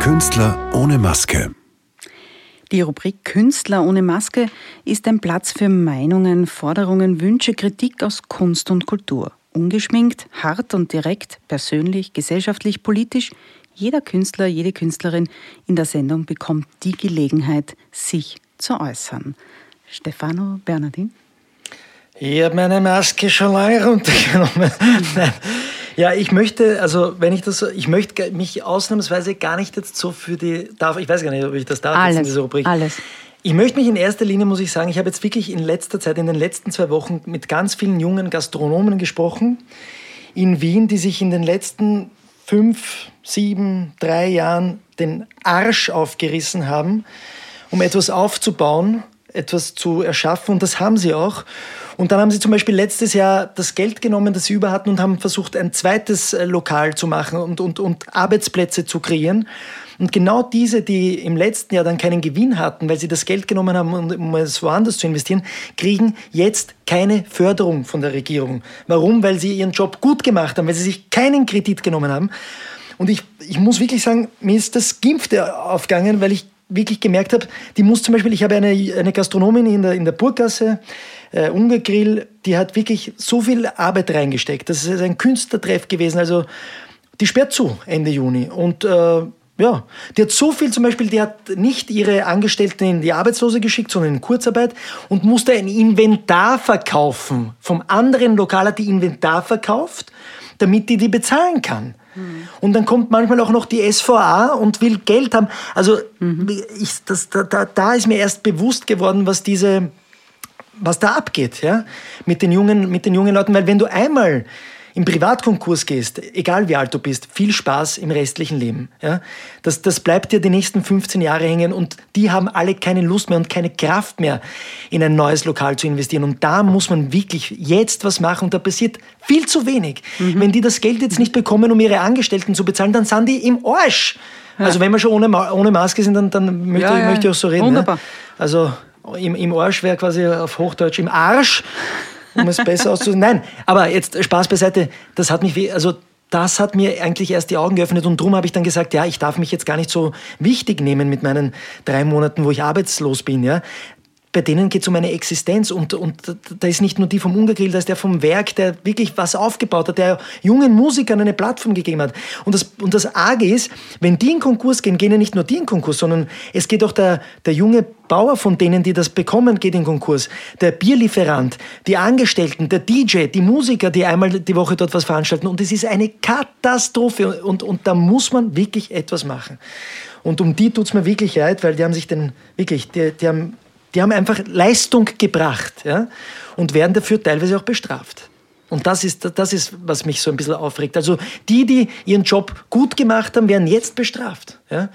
Künstler ohne Maske. Die Rubrik Künstler ohne Maske ist ein Platz für Meinungen, Forderungen, Wünsche, Kritik aus Kunst und Kultur. Ungeschminkt, hart und direkt, persönlich, gesellschaftlich, politisch. Jeder Künstler, jede Künstlerin in der Sendung bekommt die Gelegenheit, sich zu äußern. Stefano Bernardin? Ich habe meine Maske schon lange runtergenommen. [LAUGHS] Nein. Ja, ich möchte, also wenn ich das, ich möchte mich ausnahmsweise gar nicht jetzt so für die, darf, ich weiß gar nicht, ob ich das darf jetzt in Alles, dieser Rubrik. alles. Ich möchte mich in erster Linie, muss ich sagen, ich habe jetzt wirklich in letzter Zeit, in den letzten zwei Wochen mit ganz vielen jungen Gastronomen gesprochen in Wien, die sich in den letzten fünf, sieben, drei Jahren den Arsch aufgerissen haben, um etwas aufzubauen, etwas zu erschaffen. Und das haben sie auch. Und dann haben sie zum Beispiel letztes Jahr das Geld genommen, das sie über hatten, und haben versucht, ein zweites äh, Lokal zu machen und, und, und Arbeitsplätze zu kreieren. Und genau diese, die im letzten Jahr dann keinen Gewinn hatten, weil sie das Geld genommen haben, um- es woanders zu investieren, kriegen jetzt keine Förderung von der Regierung. Warum? Weil sie ihren Job gut gemacht haben, weil sie sich keinen Kredit genommen haben. Und ich, ich muss wirklich sagen, mir ist das Gimpfte aufgegangen, weil ich wirklich gemerkt habe, die muss zum Beispiel, ich habe eine, eine Gastronomin in der, in der Burggasse, äh, Ungergrill, die hat wirklich so viel Arbeit reingesteckt. Das ist ein Künstlertreff gewesen. Also die sperrt zu Ende Juni. Und äh, ja, die hat so viel zum Beispiel, die hat nicht ihre Angestellten in die Arbeitslose geschickt, sondern in Kurzarbeit und musste ein Inventar verkaufen. Vom anderen Lokal hat die Inventar verkauft, damit die die bezahlen kann. Und dann kommt manchmal auch noch die SVA und will Geld haben. Also ich, das, da, da, da ist mir erst bewusst geworden, was diese, was da abgeht, ja, mit den jungen, mit den jungen Leuten, weil wenn du einmal im Privatkonkurs gehst, egal wie alt du bist, viel Spaß im restlichen Leben. Ja? Das, das bleibt dir die nächsten 15 Jahre hängen und die haben alle keine Lust mehr und keine Kraft mehr, in ein neues Lokal zu investieren. Und da muss man wirklich jetzt was machen und da passiert viel zu wenig. Wenn die das Geld jetzt nicht bekommen, um ihre Angestellten zu bezahlen, dann sind die im Arsch. Also wenn wir schon ohne, ohne Maske sind, dann, dann möchte, Ja, ich, ja. möchte ich auch so reden. Wunderbar. Ja? Also im, im Arsch wäre quasi auf Hochdeutsch im Arsch, um es besser [LAUGHS] auszudrücken. Nein, aber jetzt Spaß beiseite, das hat mich, wie- also das hat mir eigentlich erst die Augen geöffnet und darum habe ich dann gesagt, ja, ich darf mich jetzt gar nicht so wichtig nehmen mit meinen drei Monaten, wo ich arbeitslos bin, ja. Bei denen geht es um eine Existenz und, und da ist nicht nur die vom Ungergrill, da ist der vom Werk, der wirklich was aufgebaut hat, der jungen Musikern eine Plattform gegeben hat. Und das, und das Arge ist, wenn die in Konkurs gehen, gehen ja nicht nur die in Konkurs, sondern es geht auch der, der junge Bauer von denen, die das bekommen, geht in Konkurs. Der Bierlieferant, die Angestellten, der DJ, die Musiker, die einmal die Woche dort was veranstalten. Und es ist eine Katastrophe. Und, und da muss man wirklich etwas machen. Und um die tut es mir wirklich leid, weil die haben sich den, wirklich, die, die, haben, die haben einfach Leistung gebracht ja? und werden dafür teilweise auch bestraft. Und das ist, das ist, was mich so ein bisschen aufregt. Also die, die ihren Job gut gemacht haben, werden jetzt bestraft. Ja?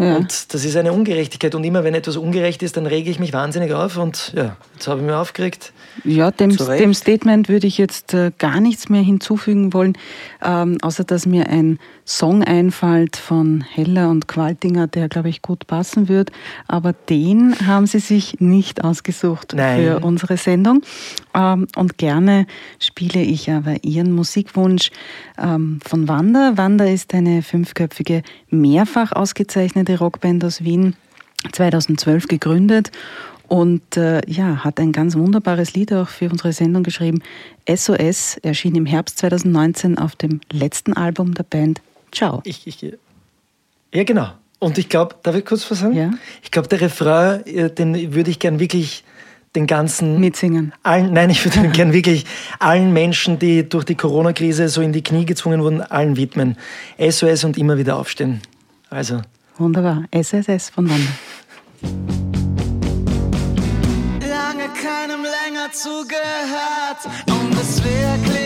Und das ist eine Ungerechtigkeit. Und immer wenn etwas ungerecht ist, dann rege ich mich wahnsinnig auf. Und ja, jetzt habe ich mich aufgeregt. Ja, dem, dem Statement würde ich jetzt äh, gar nichts mehr hinzufügen wollen, ähm, außer dass mir ein Song einfällt von Heller und Qualtinger, der, glaube ich, gut passen wird. Aber den haben Sie sich nicht ausgesucht Nein. für unsere Sendung. Ähm, und gerne spiele ich aber Ihren Musikwunsch ähm, von Wanda. Wanda ist eine fünfköpfige, mehrfach ausgezeichnete Rockband aus Wien. 2012 gegründet und äh, ja, hat ein ganz wunderbares Lied auch für unsere Sendung geschrieben. SOS erschien im Herbst 2019 auf dem letzten Album der Band. Ciao. Ich, ich, ja, genau. Und ich glaube, darf ich kurz was sagen? Ja. Ich glaube, der Refrain, äh, den würde ich gern wirklich den ganzen. Mitsingen. Allen, nein, ich würde den gern wirklich allen Menschen, die durch die Corona-Krise so in die Knie gezwungen wurden, allen widmen. SOS und immer wieder aufstehen. Also. Wunderbar. SSS von Wanda. lange keinem länger zugehört und es wirklich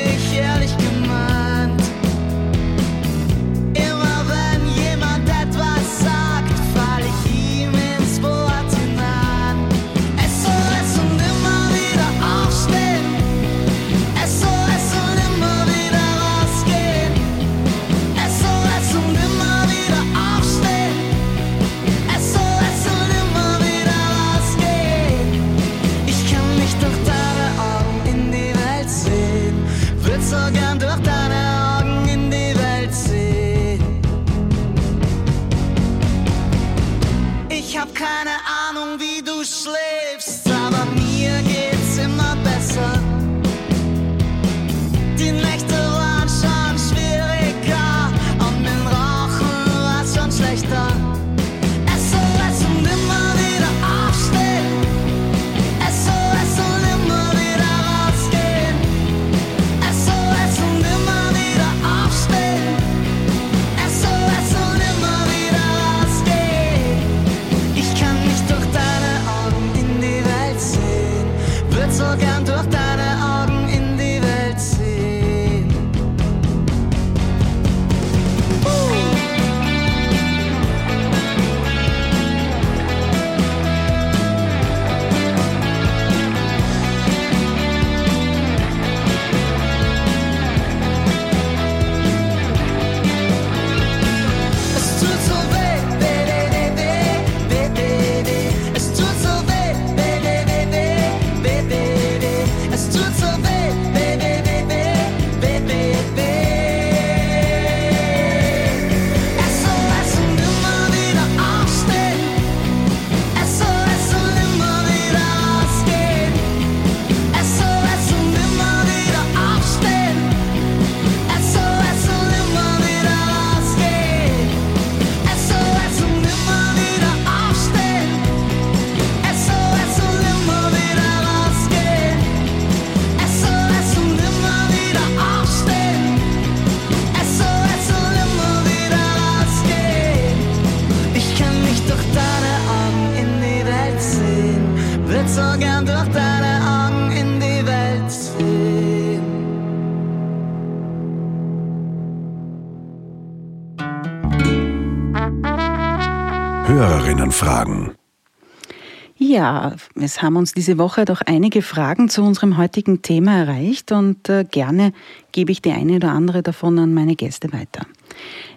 Ja, es haben uns diese Woche doch einige Fragen zu unserem heutigen Thema erreicht und äh, gerne gebe ich die eine oder andere davon an meine Gäste weiter.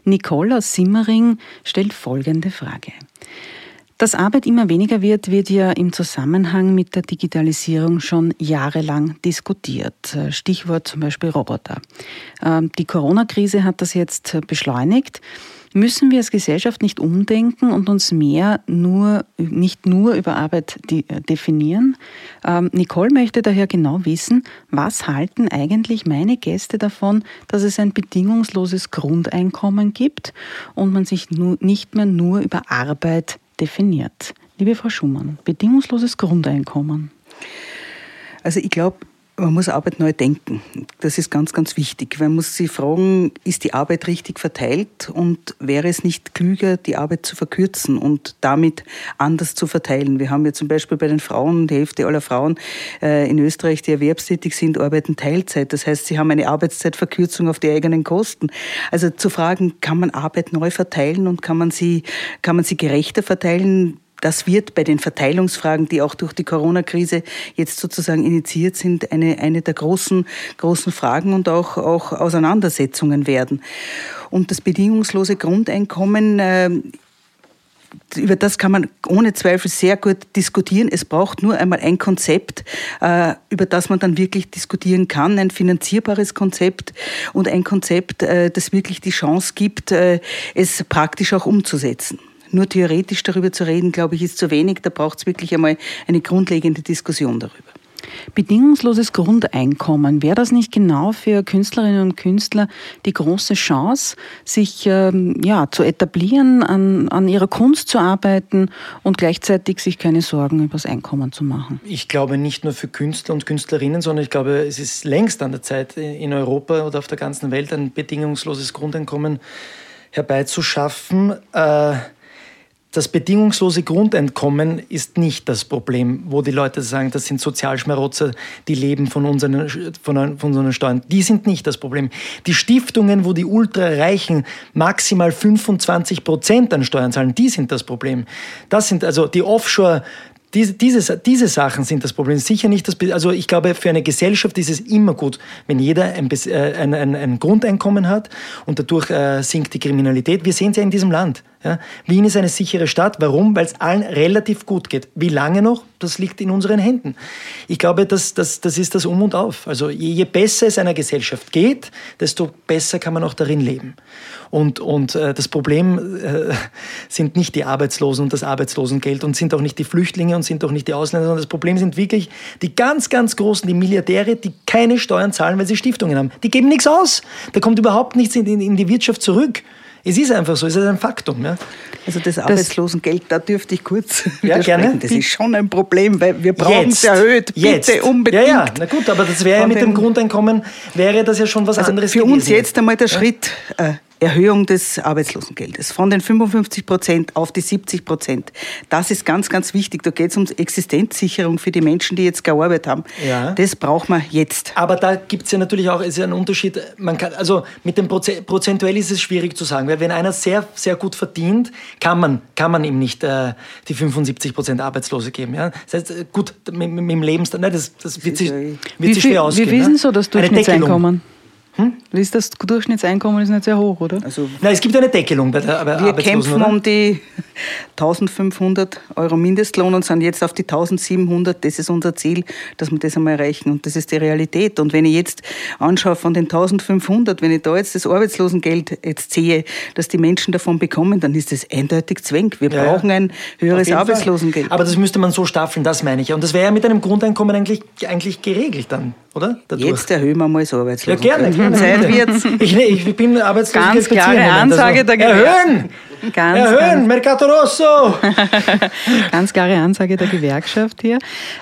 Nicole aus Simmering stellt folgende Frage. Dass Arbeit immer weniger wird, wird ja im Zusammenhang mit der Digitalisierung schon jahrelang diskutiert. Äh, Stichwort zum Beispiel Roboter. Ähm, Die Corona-Krise hat das jetzt äh, beschleunigt. Müssen wir als Gesellschaft nicht umdenken und uns mehr nur, nicht nur über Arbeit äh, definieren? Ähm, Nicole möchte daher genau wissen, was halten eigentlich meine Gäste davon, dass es ein bedingungsloses Grundeinkommen gibt und man sich nicht mehr nur über Arbeit definiert. Liebe Frau Schumann, bedingungsloses Grundeinkommen. Also ich glaube, man muss Arbeit neu denken. Das ist ganz, ganz wichtig. Man muss sich fragen, ist die Arbeit richtig verteilt und wäre es nicht klüger, die Arbeit zu verkürzen und damit anders zu verteilen? Wir haben ja zum Beispiel bei den Frauen, die Hälfte aller Frauen äh, in Österreich, die erwerbstätig sind, arbeiten Teilzeit. Das heißt, sie haben eine Arbeitszeitverkürzung auf die eigenen Kosten. Also zu fragen, kann man Arbeit neu verteilen und kann man sie, kann man sie gerechter verteilen? Das wird bei den Verteilungsfragen, die auch durch die Corona-Krise jetzt sozusagen initiiert sind, eine, eine der großen, großen Fragen und auch, auch Auseinandersetzungen werden. Und das bedingungslose Grundeinkommen, äh, über das kann man ohne Zweifel sehr gut diskutieren. Es braucht nur einmal ein Konzept, äh, über das man dann wirklich diskutieren kann, ein finanzierbares Konzept und ein Konzept, äh, das wirklich die Chance gibt, äh, es praktisch auch umzusetzen. Nur theoretisch darüber zu reden, glaube ich, ist zu wenig. Da braucht es wirklich einmal eine grundlegende Diskussion darüber. Bedingungsloses Grundeinkommen, wäre das nicht genau für Künstlerinnen und Künstler die große Chance, sich ähm, ja, zu etablieren, an, an ihrer Kunst zu arbeiten und gleichzeitig sich keine Sorgen über das Einkommen zu machen? Ich glaube nicht nur für Künstler und Künstlerinnen, sondern ich glaube, es ist längst an der Zeit, in Europa oder auf der ganzen Welt ein bedingungsloses Grundeinkommen herbeizuschaffen. Äh, das bedingungslose Grundeinkommen ist nicht das Problem, wo die Leute sagen, das sind Sozialschmarotzer, die leben von unseren, von, von unseren Steuern. Die sind nicht das Problem. Die Stiftungen, wo die Ultrareichen maximal 25 Prozent an Steuern zahlen, die sind das Problem. Das sind also die Offshore, diese, diese, diese Sachen sind das Problem. Sicher nicht das. Also ich glaube, für eine Gesellschaft ist es immer gut, wenn jeder ein, äh, ein, ein, ein Grundeinkommen hat und dadurch äh, sinkt die Kriminalität. Wir sehen es ja in diesem Land. Ja? Wien ist eine sichere Stadt. Warum? Weil es allen relativ gut geht. Wie lange noch? Das liegt in unseren Händen. Ich glaube, das, das, das ist das Um und Auf. Also je, je besser es einer Gesellschaft geht, desto besser kann man auch darin leben. Und, und äh, das Problem äh, sind nicht die Arbeitslosen und das Arbeitslosengeld und sind auch nicht die Flüchtlinge und sind auch nicht die Ausländer, sondern das Problem sind wirklich die ganz, ganz Großen, die Milliardäre, die keine Steuern zahlen, weil sie Stiftungen haben. Die geben nichts aus. Da kommt überhaupt nichts in, in, in die Wirtschaft zurück. Es ist einfach so, es ist ein Faktum. Ja. Also das Arbeitslosengeld, da dürfte ich kurz [LAUGHS] Ja, gerne. Das ist schon ein Problem, weil wir brauchen es erhöht. Bitte Jetzt. unbedingt. Ja, ja, na gut, aber das wäre ja mit dem Grundeinkommen, wäre das ja schon was Also anderes für uns gewesen. jetzt einmal der Schritt äh, Erhöhung des Arbeitslosengeldes von den 55 Prozent auf die 70 Prozent. Das ist ganz, ganz wichtig. Da geht es um Existenzsicherung für die Menschen, die jetzt keine Arbeit haben. Ja. Das braucht man jetzt. Aber da gibt es ja natürlich auch ist ja ein Unterschied. Man kann, also mit dem Proze prozentuell ist es schwierig zu sagen, weil wenn einer sehr, sehr gut verdient, kann man, kann man ihm nicht äh, die 75 Prozent Arbeitslose geben. Ja? Das heißt, äh, gut, mit, mit dem Lebensstand, nein, das, das wird sich, wird Wie, sich viel, schwer ausgehen. wie viel ist ne? so das. Durchschnittseinkommen? Wie ist das Durchschnittseinkommen? Ist nicht sehr hoch, oder? Also Nein, es gibt eine Deckelung bei der bei wir kämpfen oder? um die [LAUGHS] 1500 Euro Mindestlohn und sind jetzt auf die 1700. Das ist unser Ziel, dass wir das einmal erreichen. Und das ist die Realität. Und wenn ich jetzt anschaue von den 1500, wenn ich da jetzt das Arbeitslosengeld jetzt sehe, dass die Menschen davon bekommen, dann ist das eindeutig Zwang. Wir Ja, brauchen ein höheres jeden Fall. Arbeitslosengeld. Aber das müsste man so staffeln, das meine ich. Und das wäre ja mit einem Grundeinkommen eigentlich, eigentlich geregelt dann, oder? Dadurch. Jetzt erhöhen wir mal das Ja, Arbeitslosengeld. gerne, gerne. Zeit wird's. [LAUGHS] Ich, ich bin arbeitslos. Ganz klare Ansage der Erhöhen! Ganz, Erhöhen! Mercato Rosso! [LAUGHS] Ganz klare Ansage der Gewerkschaft hier.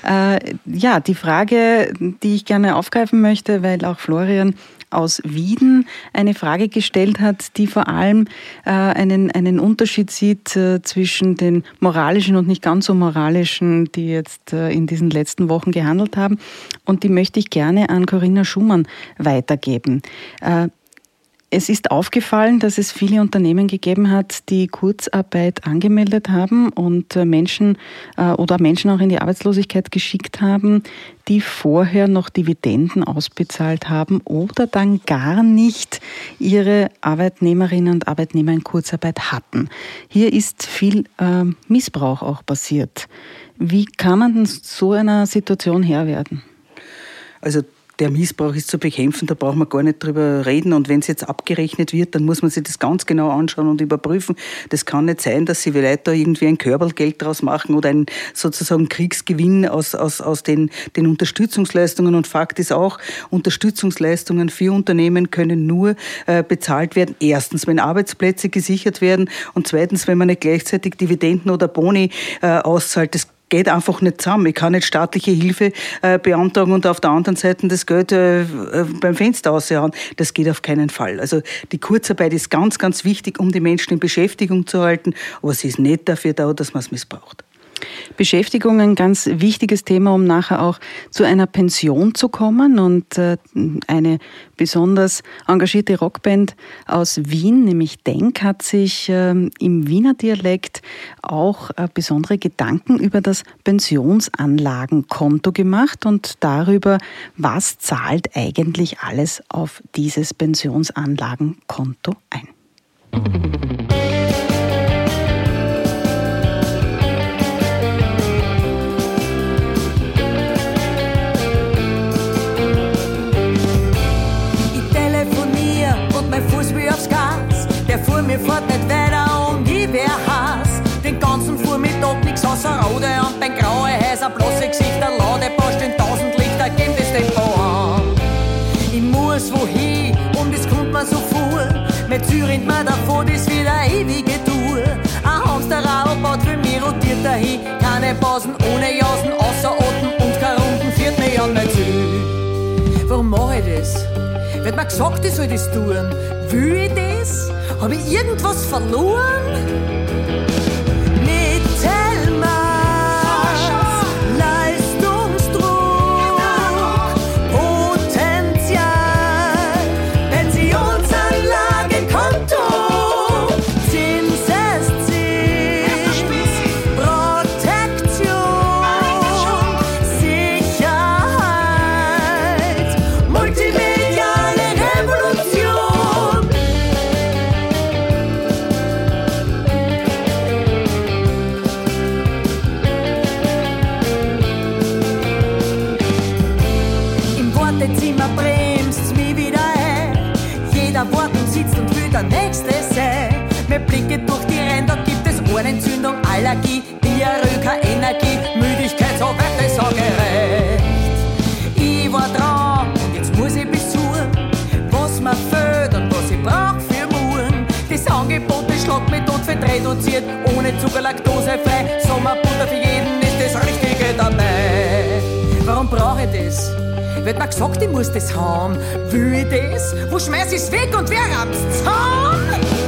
Äh, ja, die Frage, die ich gerne aufgreifen möchte, weil auch Florian aus Wieden eine Frage gestellt hat, die vor allem äh, einen, einen Unterschied sieht äh, zwischen den moralischen und nicht ganz so moralischen, die jetzt äh, in diesen letzten Wochen gehandelt haben. Und die möchte ich gerne an Corinna Schumann weitergeben. Es ist aufgefallen, dass es viele Unternehmen gegeben hat, die Kurzarbeit angemeldet haben und äh, Menschen äh, oder Menschen auch in die Arbeitslosigkeit geschickt haben, die vorher noch Dividenden ausbezahlt haben oder dann gar nicht ihre Arbeitnehmerinnen und Arbeitnehmer in Kurzarbeit hatten. Hier ist viel äh, Missbrauch auch passiert. Wie kann man denn so einer Situation Herr werden? Also der Missbrauch ist zu bekämpfen, da braucht man gar nicht drüber reden. Und wenn es jetzt abgerechnet wird, dann muss man sich das ganz genau anschauen und überprüfen. Das kann nicht sein, dass sie vielleicht da irgendwie ein Körpergeld draus machen oder einen sozusagen Kriegsgewinn aus, aus, aus den, den Unterstützungsleistungen. Und Fakt ist auch, Unterstützungsleistungen für Unternehmen können nur äh, bezahlt werden. Erstens, wenn Arbeitsplätze gesichert werden und zweitens, wenn man nicht gleichzeitig Dividenden oder Boni äh, auszahlt. Das geht einfach nicht zusammen. Ich kann nicht staatliche Hilfe äh, beantragen und auf der anderen Seite das Geld äh, äh, beim Fenster aushauen. Das geht auf keinen Fall. Also die Kurzarbeit ist ganz, ganz wichtig, um die Menschen in Beschäftigung zu halten, aber sie ist nicht dafür da, dass man es missbraucht. Beschäftigung ein ganz wichtiges Thema, um nachher auch zu einer Pension zu kommen. Und äh, eine besonders engagierte Rockband aus Wien, nämlich Denk, hat sich ähm, im Wiener Dialekt auch äh, besondere Gedanken über das Pensionsanlagenkonto gemacht und darüber, was zahlt eigentlich alles auf dieses Pensionsanlagenkonto ein. Mir fort nicht weiter und ich wär Hass. Den ganzen Vormittag nix außer Rode und beim graue Häuser, bloße Gesichter, Ladepost in tausend Lichter, geben das Tempo an. Ich muss wohin und es kommt mir so vor. Mit Zürich mir davor, das wieder ewige Tour. Ein Hamsterradbad für mich rotiert dahin. Keine Pausen ohne Jausen, außer Atem und kein Runden, viert mich an nicht zu. Warum mache ich das? Wird mir gesagt, ich soll das tun. Will ich das? Hab ich irgendwas verloren? Reduziert, ohne Zucker, Laktose frei. Sommerbutter für jeden ist das Richtige dabei. Warum brauche ich das? Wird mir gesagt, ich muss das haben. Will ich das? Wo schmeiß ich's weg und wer rabt's zusammen?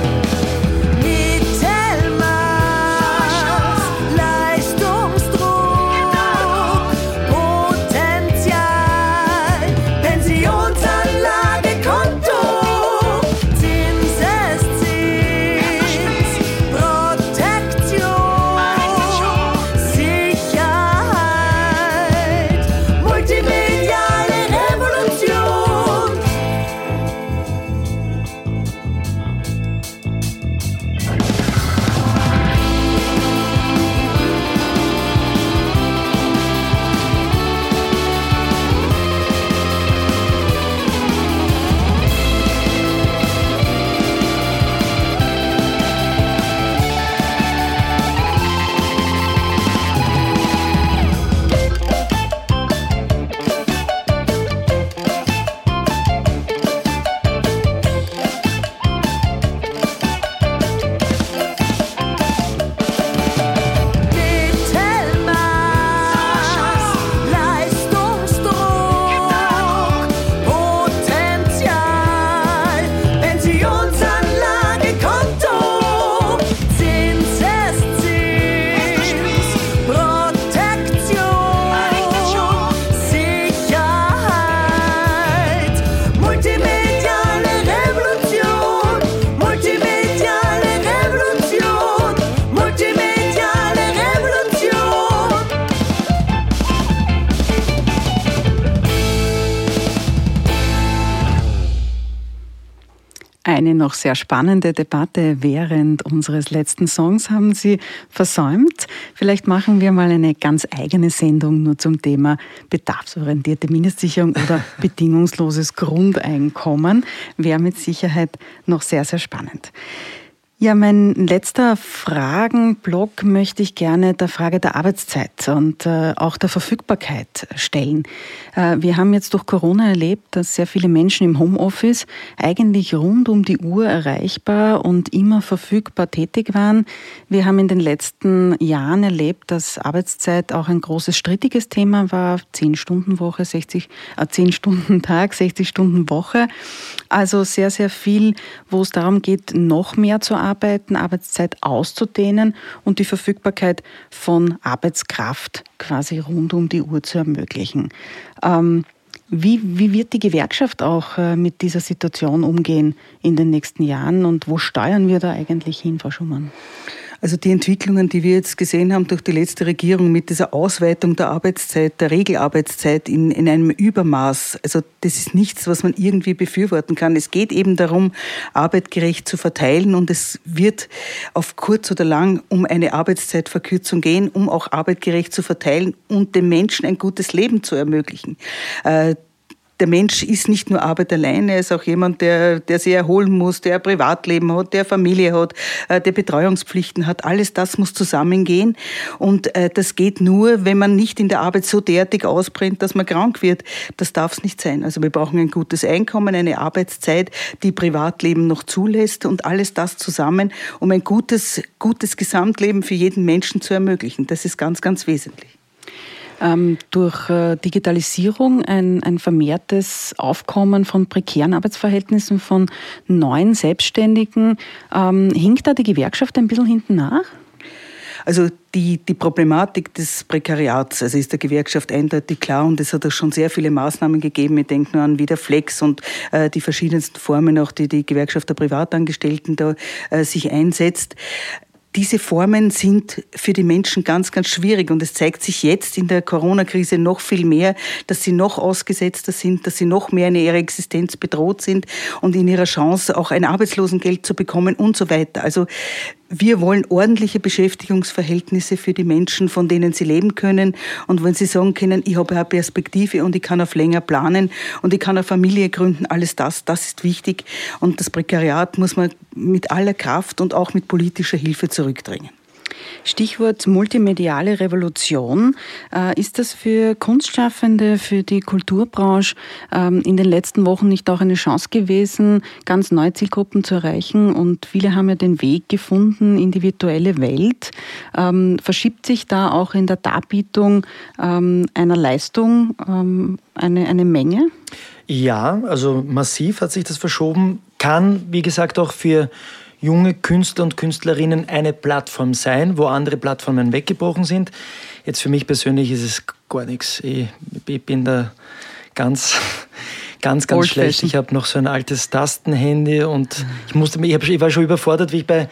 Noch sehr spannende Debatte während unseres letzten Songs haben Sie versäumt. Vielleicht machen wir mal eine ganz eigene Sendung nur zum Thema bedarfsorientierte Mindestsicherung oder [LAUGHS] bedingungsloses Grundeinkommen. Wäre mit Sicherheit noch sehr, sehr spannend. Ja, mein letzter Fragenblock möchte ich gerne der Frage der Arbeitszeit und äh, auch der Verfügbarkeit stellen. Äh, wir haben jetzt durch Corona erlebt, dass sehr viele Menschen im Homeoffice eigentlich rund um die Uhr erreichbar und immer verfügbar tätig waren. Wir haben in den letzten Jahren erlebt, dass Arbeitszeit auch ein großes strittiges Thema war. Zehn Stunden Woche, 60, äh, zehn Stunden [LAUGHS] Tag, 60 Stunden Woche. Also sehr, sehr viel, wo es darum geht, noch mehr zu arbeiten, Arbeitszeit auszudehnen und die Verfügbarkeit von Arbeitskraft quasi rund um die Uhr zu ermöglichen. Ähm, wie, wie wird die Gewerkschaft auch äh, mit dieser Situation umgehen in den nächsten Jahren und wo steuern wir da eigentlich hin, Frau Schumann? Also die Entwicklungen, die wir jetzt gesehen haben durch die letzte Regierung mit dieser Ausweitung der Arbeitszeit, der Regelarbeitszeit in, in einem Übermaß, also das ist nichts, was man irgendwie befürworten kann. Es geht eben darum, Arbeit gerecht zu verteilen und es wird auf kurz oder lang um eine Arbeitszeitverkürzung gehen, um auch Arbeit gerecht zu verteilen und dem Menschen ein gutes Leben zu ermöglichen. Äh, der Mensch ist nicht nur Arbeit allein, er ist auch jemand, der, der sich erholen muss, der Privatleben hat, der Familie hat, äh, der Betreuungspflichten hat. Alles das muss zusammengehen. Und äh, das geht nur, wenn man nicht in der Arbeit so derartig ausbrennt, dass man krank wird. Das darf es nicht sein. Also wir brauchen ein gutes Einkommen, eine Arbeitszeit, die Privatleben noch zulässt und alles das zusammen, um ein gutes, gutes Gesamtleben für jeden Menschen zu ermöglichen. Das ist ganz, ganz wesentlich ähm, durch äh, Digitalisierung ein, ein vermehrtes Aufkommen von prekären Arbeitsverhältnissen von neuen Selbstständigen. Ähm, hinkt da die Gewerkschaft ein bisschen hinten nach? Also die, die Problematik des Prekariats, also ist der Gewerkschaft eindeutig klar und es hat auch schon sehr viele Maßnahmen gegeben. Ich denke nur an Wiederflex und äh, die verschiedensten Formen, auch die die Gewerkschaft der Privatangestellten da äh, sich einsetzt diese Formen sind für die Menschen ganz, ganz schwierig. Und es zeigt sich jetzt in der Corona-Krise noch viel mehr, dass sie noch ausgesetzter sind, dass sie noch mehr in ihrer Existenz bedroht sind und in ihrer Chance auch ein Arbeitslosengeld zu bekommen und so weiter. Also wir wollen ordentliche Beschäftigungsverhältnisse für die Menschen, von denen sie leben können. Und wenn sie sagen können, ich habe eine Perspektive und ich kann auf länger planen und ich kann eine Familie gründen, alles das, das ist wichtig. Und das Prekariat muss man mit aller Kraft und auch mit politischer Hilfe zurückdrängen. Stichwort multimediale Revolution. Äh, ist das für Kunstschaffende, für die Kulturbranche ähm, in den letzten Wochen nicht auch eine Chance gewesen, ganz neue Zielgruppen zu erreichen? Und viele haben ja den Weg gefunden in die virtuelle Welt. Ähm, verschiebt sich da auch in der Darbietung ähm, einer Leistung eine, eine Menge? Ja, also massiv hat sich das verschoben. Kann, wie gesagt, auch für junge Künstler und Künstlerinnen eine Plattform sein, wo andere Plattformen weggebrochen sind. Jetzt für mich persönlich ist es gar nichts. Ich, ich bin da ganz, [LAUGHS] ganz, ganz schlecht. Ich habe noch so ein altes Tastenhandy und ich, musste, ich, hab, ich war schon überfordert, wie ich bei,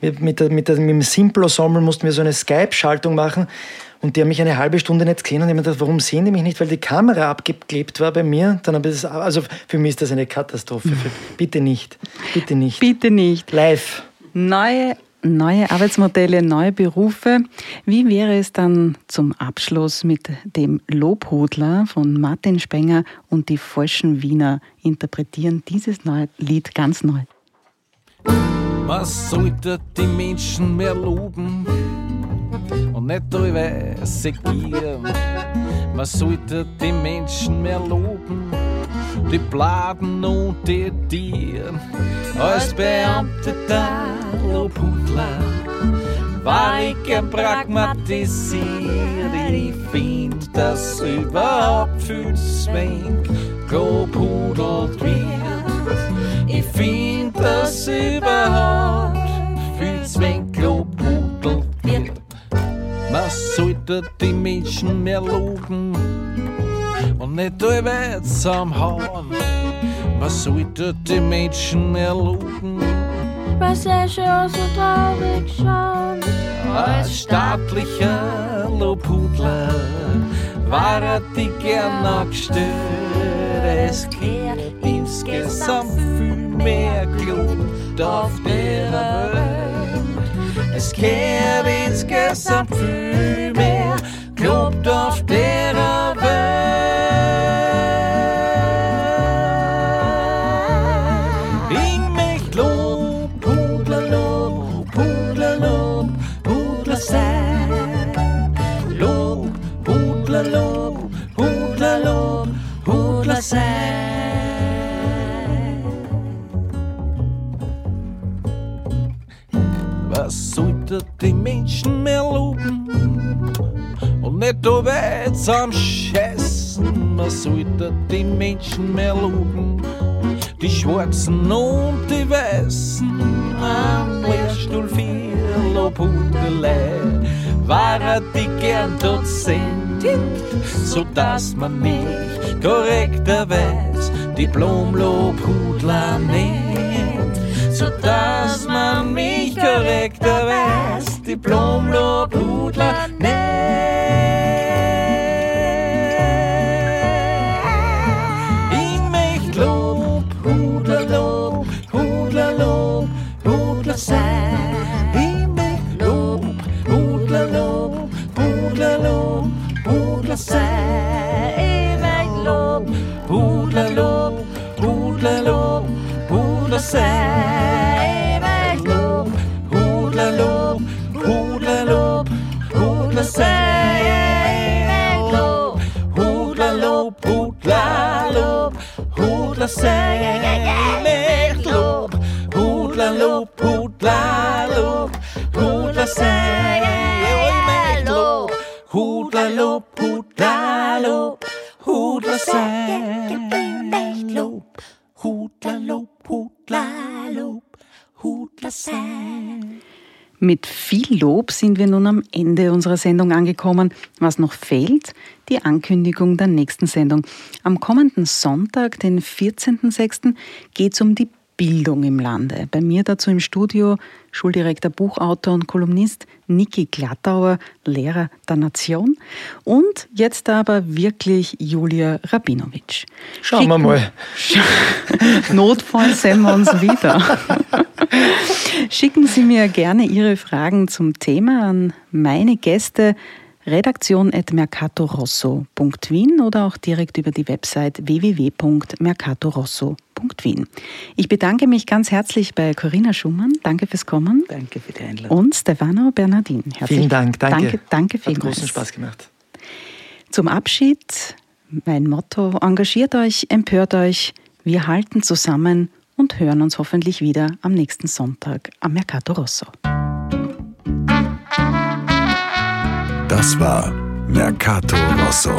mit, mit, der, mit, der, mit dem Simple Ensemble mussten wir so eine Skype-Schaltung machen und die haben mich eine halbe Stunde nicht gesehen und ich habe mir gedacht, warum sehen die mich nicht? Weil die Kamera abgeklebt war bei mir. Dann habe ich das, also für mich ist das eine Katastrophe. [LAUGHS] Bitte nicht. Bitte nicht. Bitte nicht. Live. Neue, neue Arbeitsmodelle, neue Berufe. Wie wäre es dann zum Abschluss mit dem Lobhudler von Martin Spenger und die falschen Wiener interpretieren dieses neue Lied ganz neu? Was sollte die Menschen mehr loben? Und nicht teilweise gieren. Man sollte die Menschen mehr loben, die Bladen und die Tieren. Als Beamteter Lobhudler war ich pragmatisiert. Ich find, dass überhaupt viel Zwang gelobhudelt wird. Ich find, dass überhaupt sollte die Menschen mehr loben und nicht allwärts am Hauen. Man sollte die Menschen mehr loben. Was er schon so traurig schauen. Als staatlicher Lobhudler war er die gern gestört. es gibt insgesamt viel mehr Glut auf der Welt. Es gibt insgesamt viel Glut auf der Welt. Ich möcht Lob, Pudlerlob, Pudlerlob, Pudler sein. Lob, Pudlerlob, Pudlerlob, Pudler sein. Was sollte die Menschen mehr loben? Nicht da weit am Scheißen. Was sollte die Menschen mehr loben? Die Schwarzen und die Weißen am Lehrstuhl viel Lobhudelei. War die gern dort sind, so dass man mich korrekterweise Diplom-Lobhudler nennt. So dass man mich korrekterweise Diplom-Lobhudler nennt. Sind wir nun am Ende unserer Sendung angekommen. Was noch fehlt, die Ankündigung der nächsten Sendung. Am kommenden Sonntag, den 14.06., geht es um die Bildung im Lande. Bei mir dazu im Studio Schuldirektor, Buchautor und Kolumnist Niki Glattauer, Lehrer der Nation. Und jetzt aber wirklich Julia Rabinowitsch. Schauen wir mal. [LAUGHS] Notfall sehen wir uns wieder. [LAUGHS] Schicken Sie mir gerne Ihre Fragen zum Thema an meine Gäste redaktion.mercatorosso.wien oder auch direkt über die Website www.mercatorosso.wien. Ich bedanke mich ganz herzlich bei Corinna Schumann. Danke fürs Kommen. Danke für die Einladung. Und Stefano Bernardin. Herzlich Vielen Dank, danke. Danke, danke Hat vielmals. großen Spaß gemacht. Zum Abschied mein Motto, engagiert euch, empört euch, wir halten zusammen und hören uns hoffentlich wieder am nächsten Sonntag am Mercato Rosso. Das war Mercato Rosso.